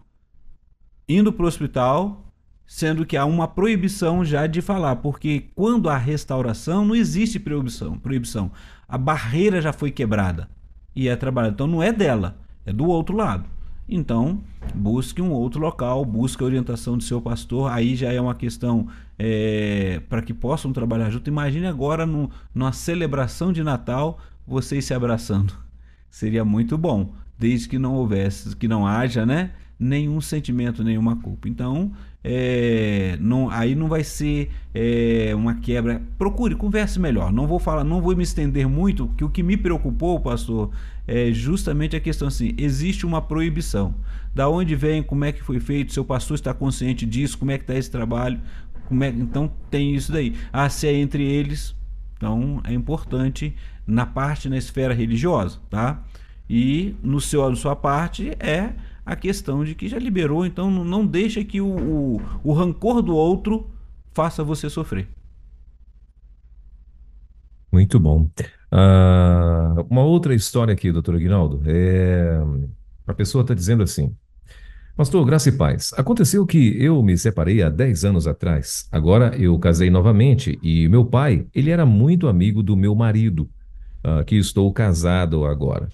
indo para o hospital, sendo que há uma proibição já de falar, porque quando há restauração não existe proibição, proibição. A barreira já foi quebrada e é trabalhada. Então não é dela, é do outro lado. Então, busque um outro local, busque a orientação do seu pastor. Aí já é uma questão é, para que possam trabalhar junto. Imagine agora no, numa celebração de Natal vocês se abraçando. Seria muito bom, desde que não houvesse, que não haja, né? Nenhum sentimento, nenhuma culpa. Então, é, não, aí não vai ser é, uma quebra. Procure, converse melhor. Não vou falar, não vou me estender muito, que o que me preocupou, pastor, é justamente a questão assim: existe uma proibição. Da onde vem, como é que foi feito, seu pastor está consciente disso, como é que está esse trabalho, como é, então tem isso daí. Ah, se é entre eles, então é importante na parte, na esfera religiosa, tá? E no seu, na sua parte é a questão de que já liberou, então não deixa que o, o, o rancor do outro faça você sofrer. Muito bom. Uh, uma outra história aqui, doutor Aguinaldo. É... A pessoa está dizendo assim: Pastor, graça e paz. Aconteceu que eu me separei há 10 anos atrás. Agora eu casei novamente e meu pai, ele era muito amigo do meu marido, uh, que estou casado agora.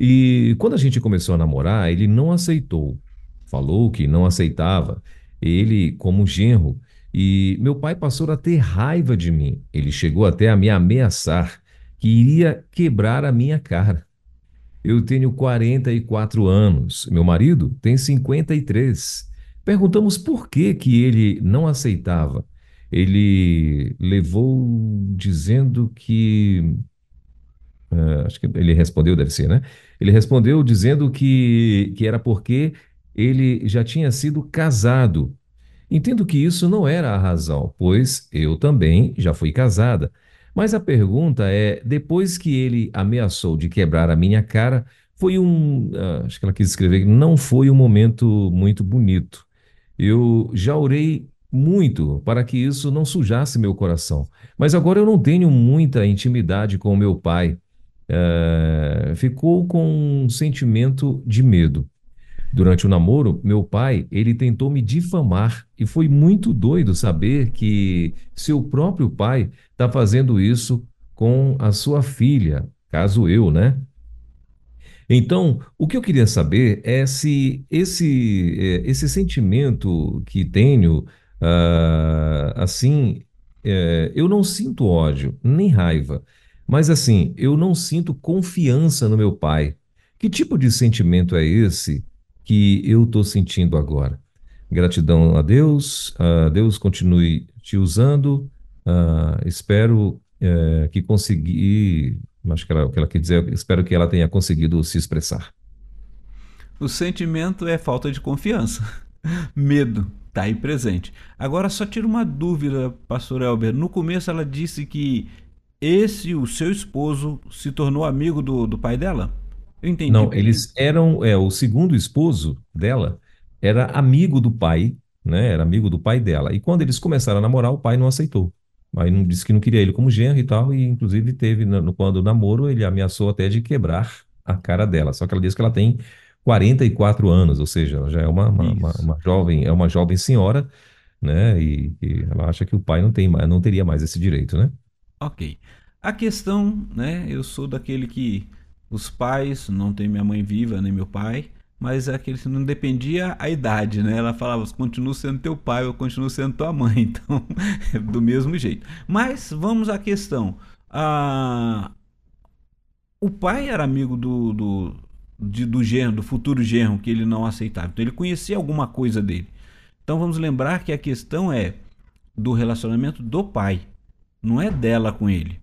E quando a gente começou a namorar, ele não aceitou. Falou que não aceitava ele como genro. E meu pai passou a ter raiva de mim. Ele chegou até a me ameaçar que iria quebrar a minha cara. Eu tenho 44 anos, meu marido tem 53. Perguntamos por que que ele não aceitava. Ele levou dizendo que uh, acho que ele respondeu, deve ser, né? Ele respondeu dizendo que, que era porque ele já tinha sido casado. Entendo que isso não era a razão, pois eu também já fui casada. Mas a pergunta é: depois que ele ameaçou de quebrar a minha cara, foi um. Uh, acho que ela quis escrever, não foi um momento muito bonito. Eu já orei muito para que isso não sujasse meu coração. Mas agora eu não tenho muita intimidade com meu pai. Uh, ficou com um sentimento de medo. Durante o namoro, meu pai, ele tentou me difamar e foi muito doido saber que seu próprio pai está fazendo isso com a sua filha, caso eu, né? Então, o que eu queria saber é se esse, é, esse sentimento que tenho, uh, assim, é, eu não sinto ódio, nem raiva, mas assim, eu não sinto confiança no meu pai. Que tipo de sentimento é esse que eu estou sentindo agora. Gratidão a Deus, uh, Deus continue te usando. Uh, espero uh, que consegui, acho que ela, o que ela quer dizer, espero que ela tenha conseguido se expressar. O sentimento é falta de confiança, medo, está aí presente. Agora só tira uma dúvida, pastor Elber. No começo ela disse que esse, o seu esposo, se tornou amigo do, do pai dela? Eu entendi. Não, eles eram. É, o segundo esposo dela era amigo do pai, né? Era amigo do pai dela. E quando eles começaram a namorar, o pai não aceitou. Aí não disse que não queria ele como genro e tal, e inclusive teve, no, quando o namoro, ele ameaçou até de quebrar a cara dela. Só que ela disse que ela tem 44 anos, ou seja, ela já é uma, uma, uma, uma jovem, é uma jovem senhora, né? E, e, ela acha que o pai não tem não teria mais esse direito, né? Ok. A questão, né? Eu sou daquele que os pais, não tem minha mãe viva, nem meu pai, mas é aquele que não dependia a idade, né? Ela falava, continuo sendo teu pai, eu continuo sendo tua mãe, então, do mesmo jeito. Mas vamos à questão. Ah, o pai era amigo do, do, de, do genro, do futuro genro, que ele não aceitava. Então ele conhecia alguma coisa dele. Então vamos lembrar que a questão é do relacionamento do pai, não é dela com ele.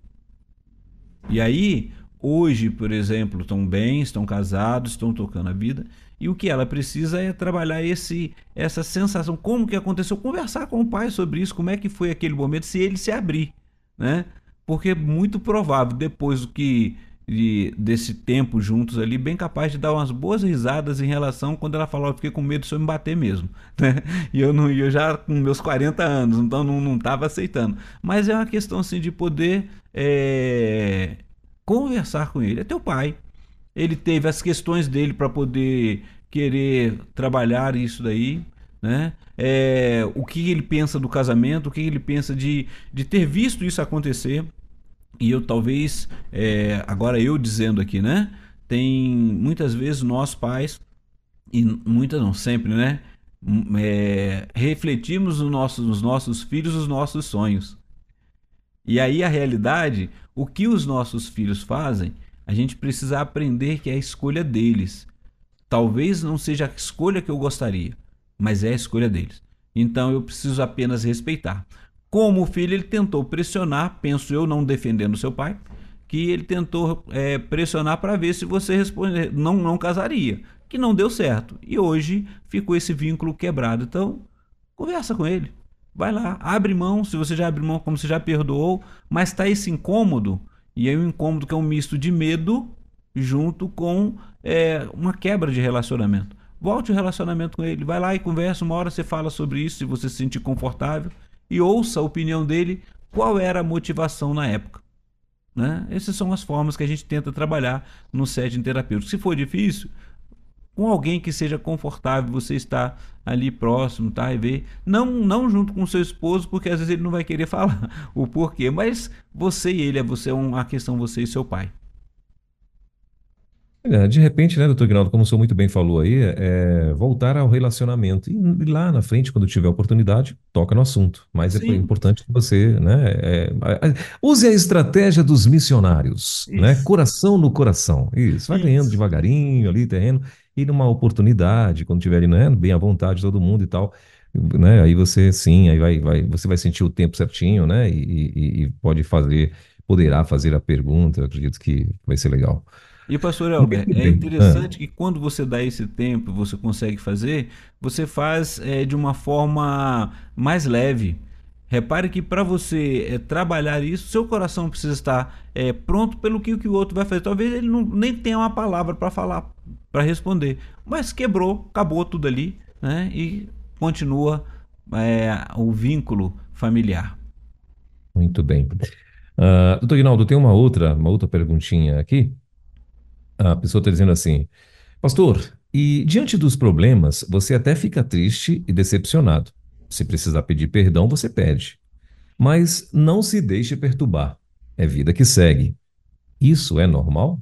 E aí hoje, por exemplo, estão bem, estão casados, estão tocando a vida, e o que ela precisa é trabalhar esse essa sensação, como que aconteceu, conversar com o pai sobre isso, como é que foi aquele momento, se ele se abrir, né? Porque é muito provável depois do que de, desse tempo juntos ali, bem capaz de dar umas boas risadas em relação quando ela falou, eu fiquei com medo de eu me bater mesmo, né? E eu não, eu já com meus 40 anos, então não não estava aceitando. Mas é uma questão assim de poder é, conversar com ele. É teu pai. Ele teve as questões dele para poder querer trabalhar isso daí, né? É, o que ele pensa do casamento, o que ele pensa de, de ter visto isso acontecer. E eu talvez, é, agora eu dizendo aqui, né? Tem muitas vezes nós pais, e muitas não sempre, né? É, refletimos no nosso, nos nossos filhos os nossos sonhos. E aí a realidade, o que os nossos filhos fazem, a gente precisa aprender que é a escolha deles. Talvez não seja a escolha que eu gostaria, mas é a escolha deles. Então eu preciso apenas respeitar. Como o filho, ele tentou pressionar, penso eu, não defendendo seu pai, que ele tentou é, pressionar para ver se você responde, não, não casaria, que não deu certo. E hoje ficou esse vínculo quebrado. Então, conversa com ele. Vai lá, abre mão, se você já abre mão, como você já perdoou, mas está esse incômodo, e aí o um incômodo que é um misto de medo junto com é, uma quebra de relacionamento. Volte o relacionamento com ele, vai lá e conversa, uma hora você fala sobre isso, se você se sentir confortável, e ouça a opinião dele, qual era a motivação na época. Né? Essas são as formas que a gente tenta trabalhar no setting terapêutico. Se for difícil, com alguém que seja confortável, você está ali próximo, tá? E ver, não, não junto com seu esposo, porque às vezes ele não vai querer falar o porquê, mas você e ele, é você é uma questão você e seu pai. É, de repente, né, doutor Ginaldo, como o senhor muito bem falou aí, é voltar ao relacionamento. E lá na frente, quando tiver oportunidade, toca no assunto. Mas é Sim. importante que você, né, é, é, use a estratégia dos missionários, né? Isso. Coração no coração. Isso, vai ganhando Isso. devagarinho ali, terreno, e numa oportunidade, quando tiver ali, né, bem à vontade todo mundo e tal, né, aí você, sim, aí vai, vai, você vai sentir o tempo certinho, né, e, e- e pode fazer, poderá fazer a pergunta, eu acredito que vai ser legal. E pastor Elber, é interessante que quando você dá esse tempo, você consegue fazer, você faz é, de uma forma mais leve. Repare que para você é, trabalhar isso, seu coração precisa estar é, pronto pelo que, que o outro vai fazer. Talvez ele não, nem tenha uma palavra para falar, para responder, mas quebrou, acabou tudo ali, né? E continua é, o vínculo familiar. Muito bem. Ah, doutor Guinaldo, tem uma outra, uma outra perguntinha aqui. A pessoa está dizendo assim, pastor, e diante dos problemas, você até fica triste e decepcionado. Se precisar pedir perdão, você pede. Mas não se deixe perturbar. É vida que segue. Isso é normal?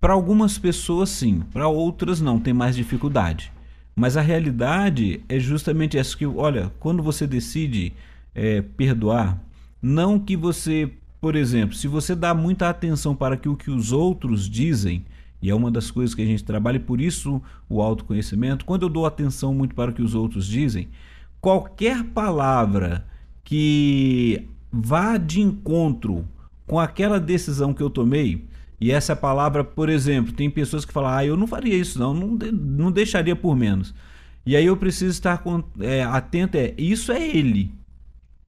Para algumas pessoas, sim. Para outras, não. Tem mais dificuldade. Mas a realidade é justamente essa que, olha, quando você decide é, perdoar, não que você, por exemplo, se você dá muita atenção para que o que os outros dizem, e é uma das coisas que a gente trabalha, e por isso o autoconhecimento, quando eu dou atenção muito para o que os outros dizem, qualquer palavra que vá de encontro com aquela decisão que eu tomei, e essa palavra, por exemplo, tem pessoas que falam, ah, eu não faria isso, não, não, não deixaria por menos. E aí eu preciso estar é, atento, é, isso é ele.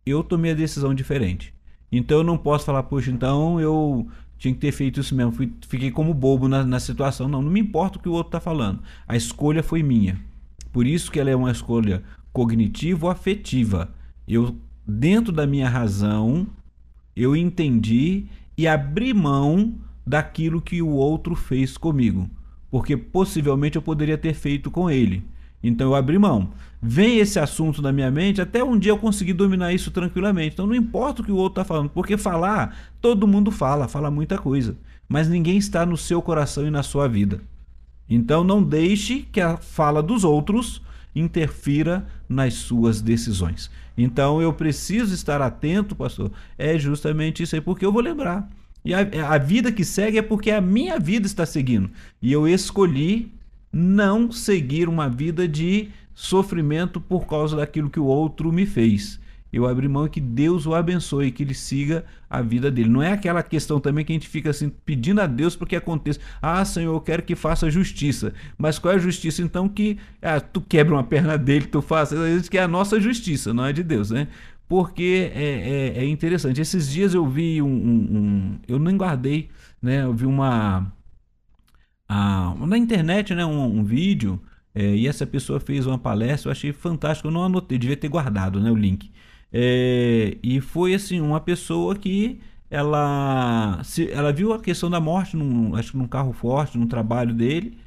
Eu tomei a decisão diferente. Então eu não posso falar, poxa, então eu tinha que ter feito isso mesmo, fui- fiquei como bobo na, na situação. Não, não me importa o que o outro está falando. A escolha foi minha. Por isso que ela é uma escolha cognitiva ou afetiva. Eu, dentro da minha razão, eu entendi e abri mão daquilo que o outro fez comigo, porque possivelmente eu poderia ter feito com ele. Então eu abri mão. Vem esse assunto na minha mente, até um dia eu consegui dominar isso tranquilamente. Então não importa o que o outro está falando, porque falar, todo mundo fala, fala muita coisa, mas ninguém está no seu coração e na sua vida. Então não deixe que a fala dos outros interfira nas suas decisões. Então eu preciso estar atento, pastor. É justamente isso aí, porque eu vou lembrar. E a, a vida que segue é porque a minha vida está seguindo. E eu escolhi não seguir uma vida de sofrimento por causa daquilo que o outro me fez. Eu abri mão e que Deus o abençoe, que ele siga a vida dele. Não é aquela questão também que a gente fica assim pedindo a Deus para que aconteça. Ah, Senhor, eu quero que faça justiça. Mas qual é a justiça então que ah, tu quebra uma perna dele, tu faça? Às vezes que é a nossa justiça, não é de Deus, né? Porque é, é, é interessante. Esses dias eu vi um, um- um- eu nem guardei, né? Eu vi uma a- na internet, né, um, um vídeo, é, e essa pessoa fez uma palestra, eu achei fantástico, eu não anotei, devia ter guardado, né, o link. É, e foi assim, uma pessoa que ela, se, ela viu a questão da morte, num, acho que num carro forte, num trabalho dele,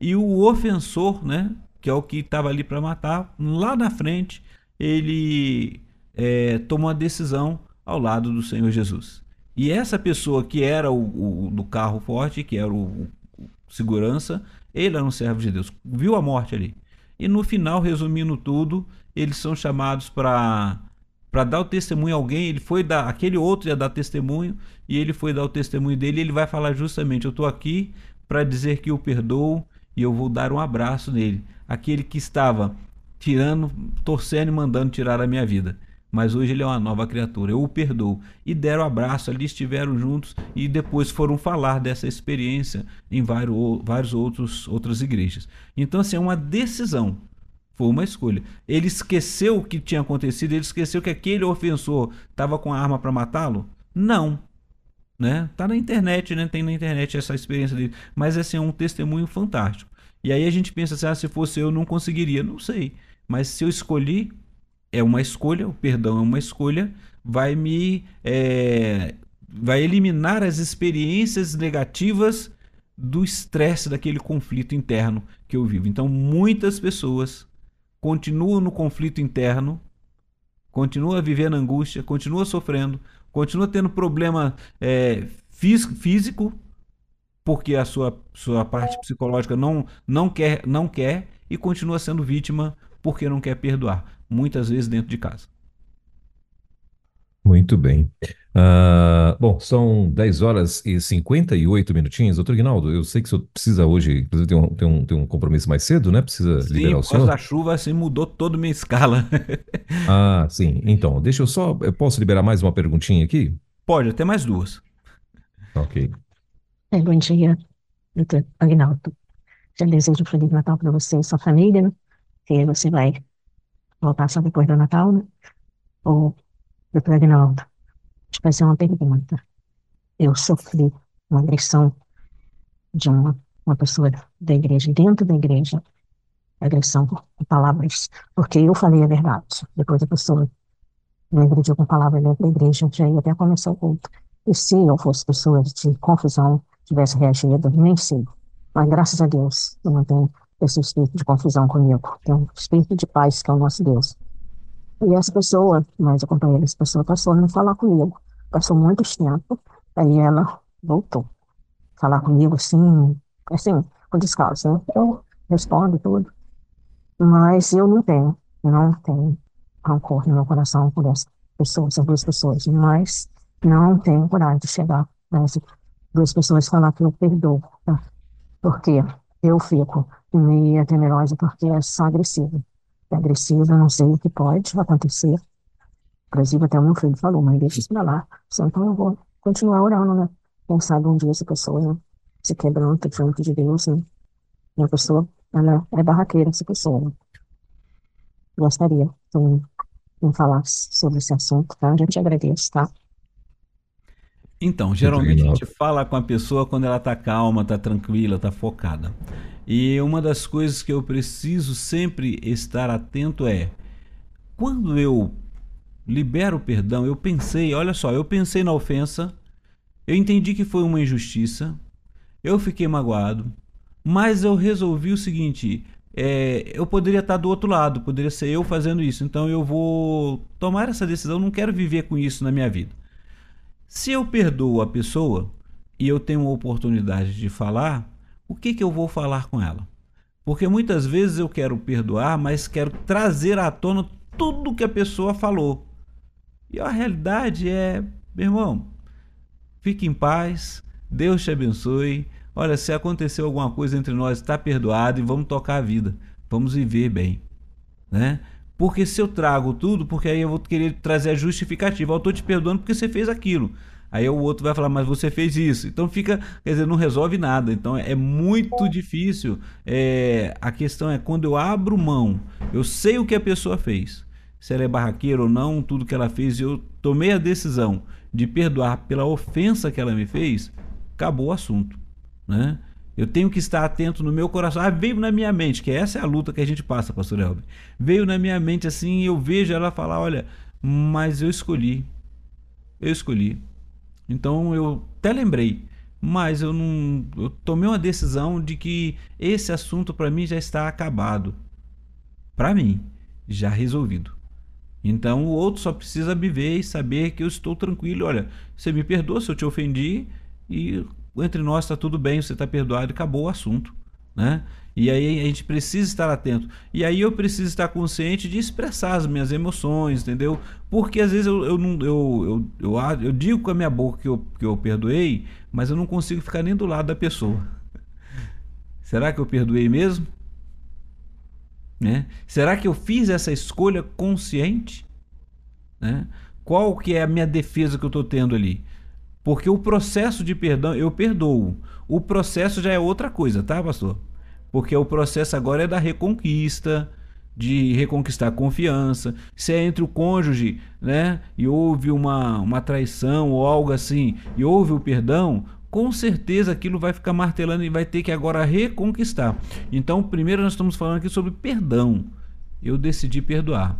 e o ofensor, né, que é o que estava ali para matar, lá na frente, ele é, tomou uma decisão ao lado do Senhor Jesus. E essa pessoa que era o, o do carro forte, que era o segurança, ele era um servo de Deus, viu a morte ali. E no final, resumindo tudo, eles são chamados para para dar o testemunho a alguém, ele foi dar, aquele outro ia dar testemunho, e ele foi dar o testemunho dele, e ele vai falar justamente, eu estou aqui para dizer que eu perdoo e eu vou dar um abraço nele, aquele que estava tirando, torcendo e mandando tirar a minha vida. Mas hoje ele é uma nova criatura, eu o perdoo. E deram abraço ali, estiveram juntos e depois foram falar dessa experiência em vários, vários outros outras igrejas. Então, assim, é uma decisão. Foi uma escolha. Ele esqueceu o que tinha acontecido, ele esqueceu que aquele ofensor estava com a arma para matá-lo? Não. Né? Tá na internet, né? Tem na internet essa experiência dele. Mas assim, é um testemunho fantástico. E aí a gente pensa assim, ah, se fosse eu não conseguiria. Não sei. Mas se eu escolhi, é uma escolha, o perdão é uma escolha, vai me. é, vai eliminar as experiências negativas do estresse daquele conflito interno que eu vivo. Então, muitas pessoas continuam no conflito interno, continuam vivendo angústia, continuam sofrendo, continuam tendo problema é, físico, porque a sua, sua parte psicológica não, não, quer, não quer e continua sendo vítima porque não quer perdoar, muitas vezes dentro de casa. Muito bem. Uh, bom, são 10 horas e 58 minutinhos. Doutor Guinaldo, eu sei que o senhor precisa hoje, inclusive tem um, tem um, tem um compromisso mais cedo, né? Precisa sim, liberar o senhor. Sim, da chuva, assim, mudou toda a minha escala. ah, sim. Então, deixa eu só, eu posso liberar mais uma perguntinha aqui? Pode, até mais duas. Ok. É, bom dia, doutor Aguinaldo. Já desejo um Feliz Natal para você e sua família, né? Que você vai voltar só depois do Natal, né? Ou Doutor Agnaldo, te fazer uma pergunta. Eu sofri uma agressão de uma, uma pessoa da igreja, dentro da igreja, agressão por, palavras, porque eu falei a verdade. Depois a pessoa me agrediu com palavras dentro da igreja, já ia até começar o culto. E se eu fosse pessoa de confusão, tivesse reagido, nem sei. Mas graças a Deus, eu não tenho esse espírito de confusão comigo. Tenho um espírito de paz, que é o nosso Deus. E essa pessoa, mas acompanhei essa pessoa, passou a não falar comigo. Passou muito tempo, aí ela voltou. Falar comigo assim, assim, com descalço. Né? Eu respondo tudo. Mas eu não tenho, não tenho rancor no meu coração por essa pessoa, essas duas pessoas. Mas não tenho coragem de chegar nessas duas pessoas e falar que eu perdoo. Tá? Porque eu fico meio temerosa porque são agressivas é agressiva, não sei o que pode acontecer. Inclusive, até o meu filho falou, mãe, deixa isso pra lá. Então eu vou continuar orando, né? Quem sabe um dia essa pessoa né, se quebranta diante de Deus, né? E a pessoa, ela é barraqueira, essa pessoa. Né? Gostaria então, de falar sobre esse assunto, tá? Já te agradeço, tá? Então, geralmente a gente fala com a pessoa quando ela tá calma, tá tranquila, tá focada. E uma das coisas que eu preciso sempre estar atento é quando eu libero o perdão, eu pensei, olha só, eu pensei na ofensa, eu entendi que foi uma injustiça, eu fiquei magoado, mas eu resolvi o seguinte: é, eu poderia estar do outro lado, poderia ser eu fazendo isso, então eu vou tomar essa decisão, não quero viver com isso na minha vida. Se eu perdoo a pessoa e eu tenho uma oportunidade de falar, o que, que eu vou falar com ela? Porque muitas vezes eu quero perdoar, mas quero trazer à tona tudo que a pessoa falou. E a realidade é, meu irmão, fique em paz, Deus te abençoe. Olha, se aconteceu alguma coisa entre nós, está perdoado e vamos tocar a vida, vamos viver bem, né? Porque se eu trago tudo, porque aí eu vou querer trazer a justificativa, eu estou te perdoando porque você fez aquilo. Aí o outro vai falar, mas você fez isso. Então fica, quer dizer, não resolve nada. Então é muito difícil. É, a questão é quando eu abro mão, eu sei o que a pessoa fez. Se ela é barraqueira ou não, tudo que ela fez, eu tomei a decisão de perdoar pela ofensa que ela me fez, acabou o assunto. Né? Eu tenho que estar atento no meu coração. Ah, veio na minha mente, que essa é a luta que a gente passa, pastor Elber. Veio na minha mente assim, eu vejo ela falar, olha, mas eu escolhi. Eu escolhi. Então eu até lembrei, mas eu não. Eu tomei uma decisão de que esse assunto para mim já está acabado. Para mim, já resolvido. Então o outro só precisa me ver e saber que eu estou tranquilo. Olha, você me perdoa se eu te ofendi e entre nós está tudo bem, você está perdoado e acabou o assunto. Né? E aí a gente precisa estar atento. E aí eu preciso estar consciente de expressar as minhas emoções, entendeu? Porque às vezes eu, eu, não, eu, eu, eu, eu digo com a minha boca que eu, que eu perdoei, mas eu não consigo ficar nem do lado da pessoa. Será que eu perdoei mesmo? Né? Será que eu fiz essa escolha consciente? Né? Qual que é a minha defesa que eu estou tendo ali? Porque o processo de perdão, eu perdoo. O processo já é outra coisa, tá, pastor? Porque o processo agora é da reconquista, de reconquistar confiança. Se é entre o cônjuge, né, e houve uma, uma traição ou algo assim, e houve o perdão, com certeza aquilo vai ficar martelando e vai ter que agora reconquistar. Então, primeiro nós estamos falando aqui sobre perdão. Eu decidi perdoar.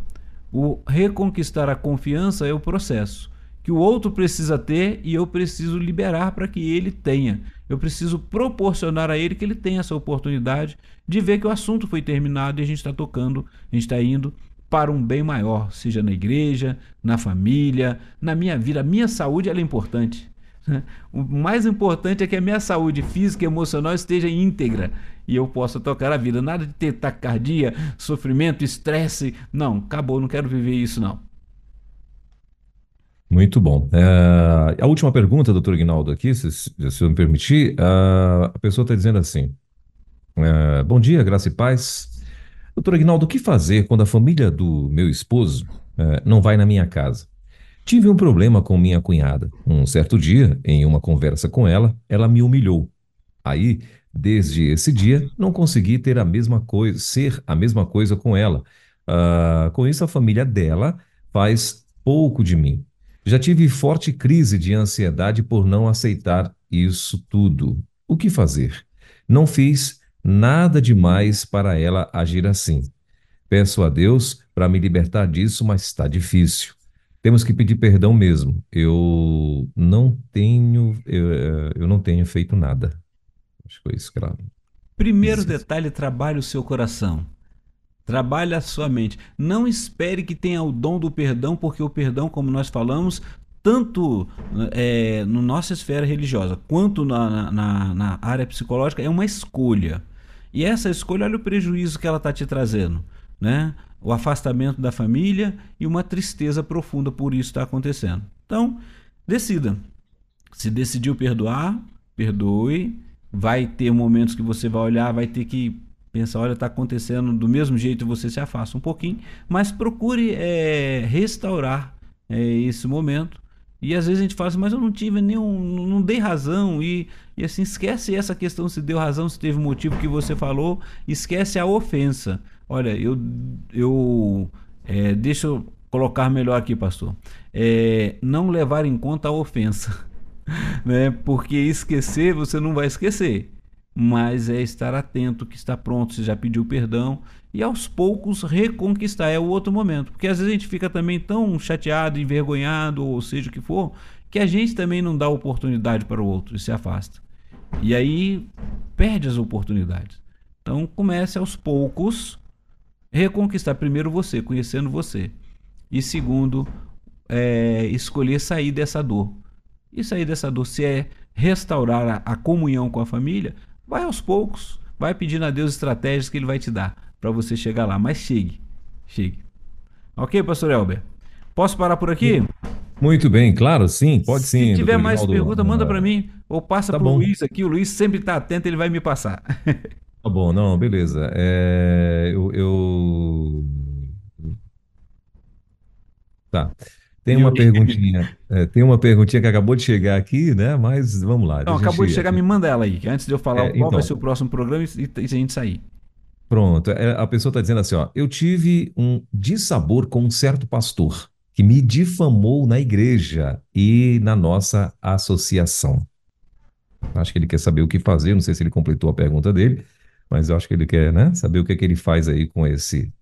O reconquistar a confiança é o processo que o outro precisa ter e eu preciso liberar para que ele tenha. Eu preciso proporcionar a ele que ele tenha essa oportunidade de ver que o assunto foi terminado e a gente está tocando, a gente está indo para um bem maior, seja na igreja, na família, na minha vida. A minha saúde ela é importante. Né? O mais importante é que a minha saúde física e emocional esteja íntegra e eu possa tocar a vida. Nada de ter taquicardia, sofrimento, estresse. Não, acabou, não quero viver isso não. Muito bom. É, a última pergunta, doutor Ignaldo, aqui, se, se eu me permitir, a pessoa está dizendo assim: é, Bom dia, graça e paz. Doutor Ignaldo, o que fazer quando a família do meu esposo é, não vai na minha casa? Tive um problema com minha cunhada. Um certo dia, em uma conversa com ela, ela me humilhou. Aí, desde esse dia, não consegui ter a mesma coisa, ser a mesma coisa com ela. Uh, com isso, a família dela faz pouco de mim. Já tive forte crise de ansiedade por não aceitar isso tudo. O que fazer? Não fiz nada demais para ela agir assim. Peço a Deus para me libertar disso, mas está difícil. Temos que pedir perdão mesmo. Eu não tenho, eu, eu não tenho feito nada. Acho que foi isso, claro. Primeiro detalhe, trabalhe o seu coração. Trabalhe a sua mente. Não espere que tenha o dom do perdão, porque o perdão, como nós falamos, tanto é, na nossa esfera religiosa quanto na, na, na, área psicológica, é uma escolha. E essa escolha, olha o prejuízo que ela está te trazendo. Né? O afastamento da família e uma tristeza profunda por isso está acontecendo. Então, decida. Se decidiu perdoar, perdoe. Vai ter momentos que você vai olhar, vai ter que pensa, olha, está acontecendo do mesmo jeito, você se afasta um pouquinho, mas procure é, restaurar é, esse momento. E às vezes a gente fala assim, mas eu não tive nenhum, não dei razão. E, e assim, esquece essa questão se deu razão, se teve motivo que você falou, esquece a ofensa. Olha, eu, eu é, deixa eu colocar melhor aqui, pastor. É, não levar em conta a ofensa. Né? Porque esquecer, você não vai esquecer mas é estar atento que está pronto, você já pediu perdão e aos poucos reconquistar é o outro momento, porque às vezes a gente fica também tão chateado, envergonhado, ou seja o que for, que a gente também não dá oportunidade para o outro e se afasta. E aí perde as oportunidades. Então comece aos poucos reconquistar primeiro você, conhecendo você. E segundo, é, escolher sair dessa dor. E sair dessa dor, se é restaurar a, a comunhão com a família, Vai aos poucos, vai pedindo a Deus estratégias que Ele vai te dar para você chegar lá. Mas chegue, chegue. Ok, Pastor Elber? Posso parar por aqui? Muito bem, claro, sim, pode sim. Se tiver mais pergunta, manda para mim ou passa tá para o Luiz aqui. O Luiz sempre está atento, ele vai me passar. Tá bom, não, beleza. É, eu, eu... Tá. Tem uma perguntinha, é, tem uma perguntinha que acabou de chegar aqui, né? Mas vamos lá. Não, acabou de chegar, me manda ela aí, antes de eu falar é, qual então, vai ser o próximo programa e, e a gente sair. Pronto, é, a pessoa está dizendo assim, ó, eu tive um dissabor com um certo pastor que me difamou na igreja e na nossa associação. Acho que ele quer saber o que fazer, não sei se ele completou a pergunta dele, mas eu acho que ele quer, né, saber o que é que ele faz aí com esse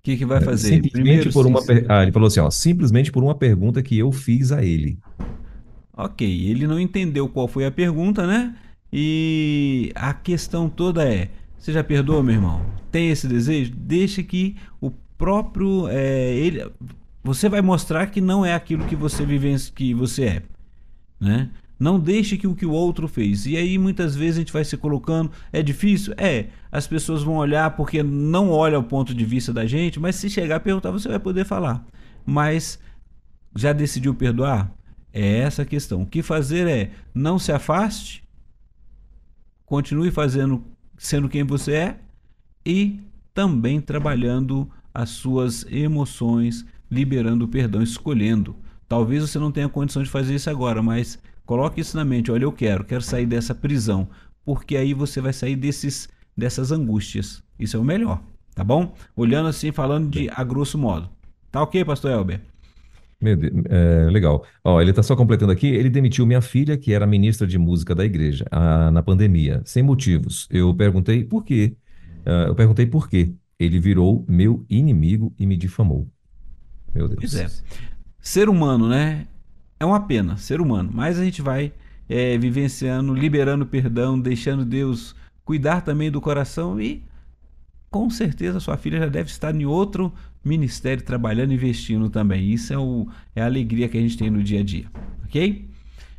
o que, que vai é, fazer? Simplesmente Primeiro, por uma per... ah, ele falou assim, ó, simplesmente por uma pergunta que eu fiz a ele. Ok, ele não entendeu qual foi a pergunta, né? E a questão toda é: você já perdoou, meu irmão? Tem esse desejo? Deixa que o próprio é, ele, você vai mostrar que não é aquilo que você vive, que você é, né? Não deixe que o que o outro fez. E aí muitas vezes a gente vai se colocando, é difícil? É. As pessoas vão olhar porque não olha o ponto de vista da gente, mas se chegar a perguntar, você vai poder falar. Mas já decidiu perdoar? É essa a questão. O que fazer é não se afaste, continue fazendo, sendo quem você é e também trabalhando as suas emoções, liberando o perdão, escolhendo. Talvez você não tenha condição de fazer isso agora, mas Coloque isso na mente, olha, eu quero, quero sair dessa prisão, porque aí você vai sair desses dessas angústias. Isso é o melhor, tá bom? Olhando assim, falando de a grosso modo. Tá ok, pastor Elber? É, legal. Ó, ele está só completando aqui. Ele demitiu minha filha, que era ministra de música da igreja, a, na pandemia, sem motivos. Eu perguntei por quê. Uh, eu perguntei por quê. Ele virou meu inimigo e me difamou. Meu Deus. Pois é. Ser humano, né? É uma pena, ser humano, mas a gente vai é, vivenciando, liberando perdão, deixando Deus cuidar também do coração e com certeza sua filha já deve estar em outro ministério trabalhando, investindo também. Isso é, o, é a alegria que a gente tem no dia a dia, ok?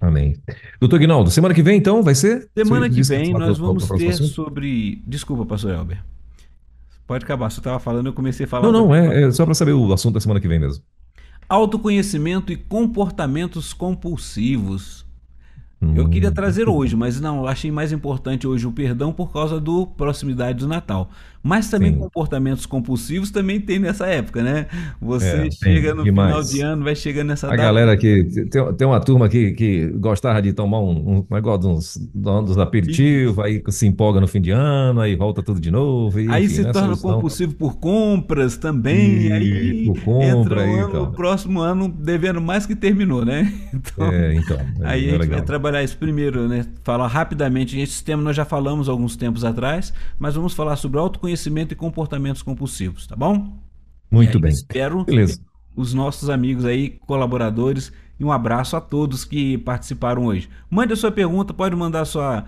Amém. Doutor Guinaldo, semana que vem então vai ser? Semana que vem nós vamos ter sobre. Desculpa, pastor Elber. Pode acabar, você estava falando, eu comecei a falar. Não, não, é, é só para saber o assunto da semana que vem mesmo. Autoconhecimento e comportamentos compulsivos. Eu queria hum. trazer hoje, mas não, achei mais importante hoje o perdão por causa do proximidade do Natal. Mas também Sim. comportamentos compulsivos também tem nessa época, né? Você é, chega no demais. final de ano, vai chegando nessa A data. galera que tem, tem uma turma que, que gostava de tomar um, um negócio dos, dos aperitivos, aí se empolga no fim de ano, aí volta tudo de novo. E, aí enfim, se torna compulsivo por compras também, e, aí por compra, entra o, ano, então. o próximo ano devendo mais que terminou, né? Então, é, então é, aí a gente legal. vai trabalhar isso primeiro, né? Falar rapidamente, esse tema nós já falamos alguns tempos atrás, mas vamos falar sobre autoconhecimento conhecimento e comportamentos compulsivos, tá bom? Muito aí, bem. Espero Beleza. os nossos amigos aí, colaboradores, e um abraço a todos que participaram hoje. Mande a sua pergunta, pode mandar a sua,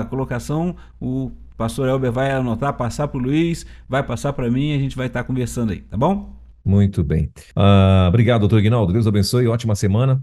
a colocação, o pastor Elber vai anotar, passar para o Luiz, vai passar para mim e a gente vai estar conversando aí, tá bom? Muito bem. Uh, obrigado, doutor Ignaldo. Deus abençoe. Ótima semana.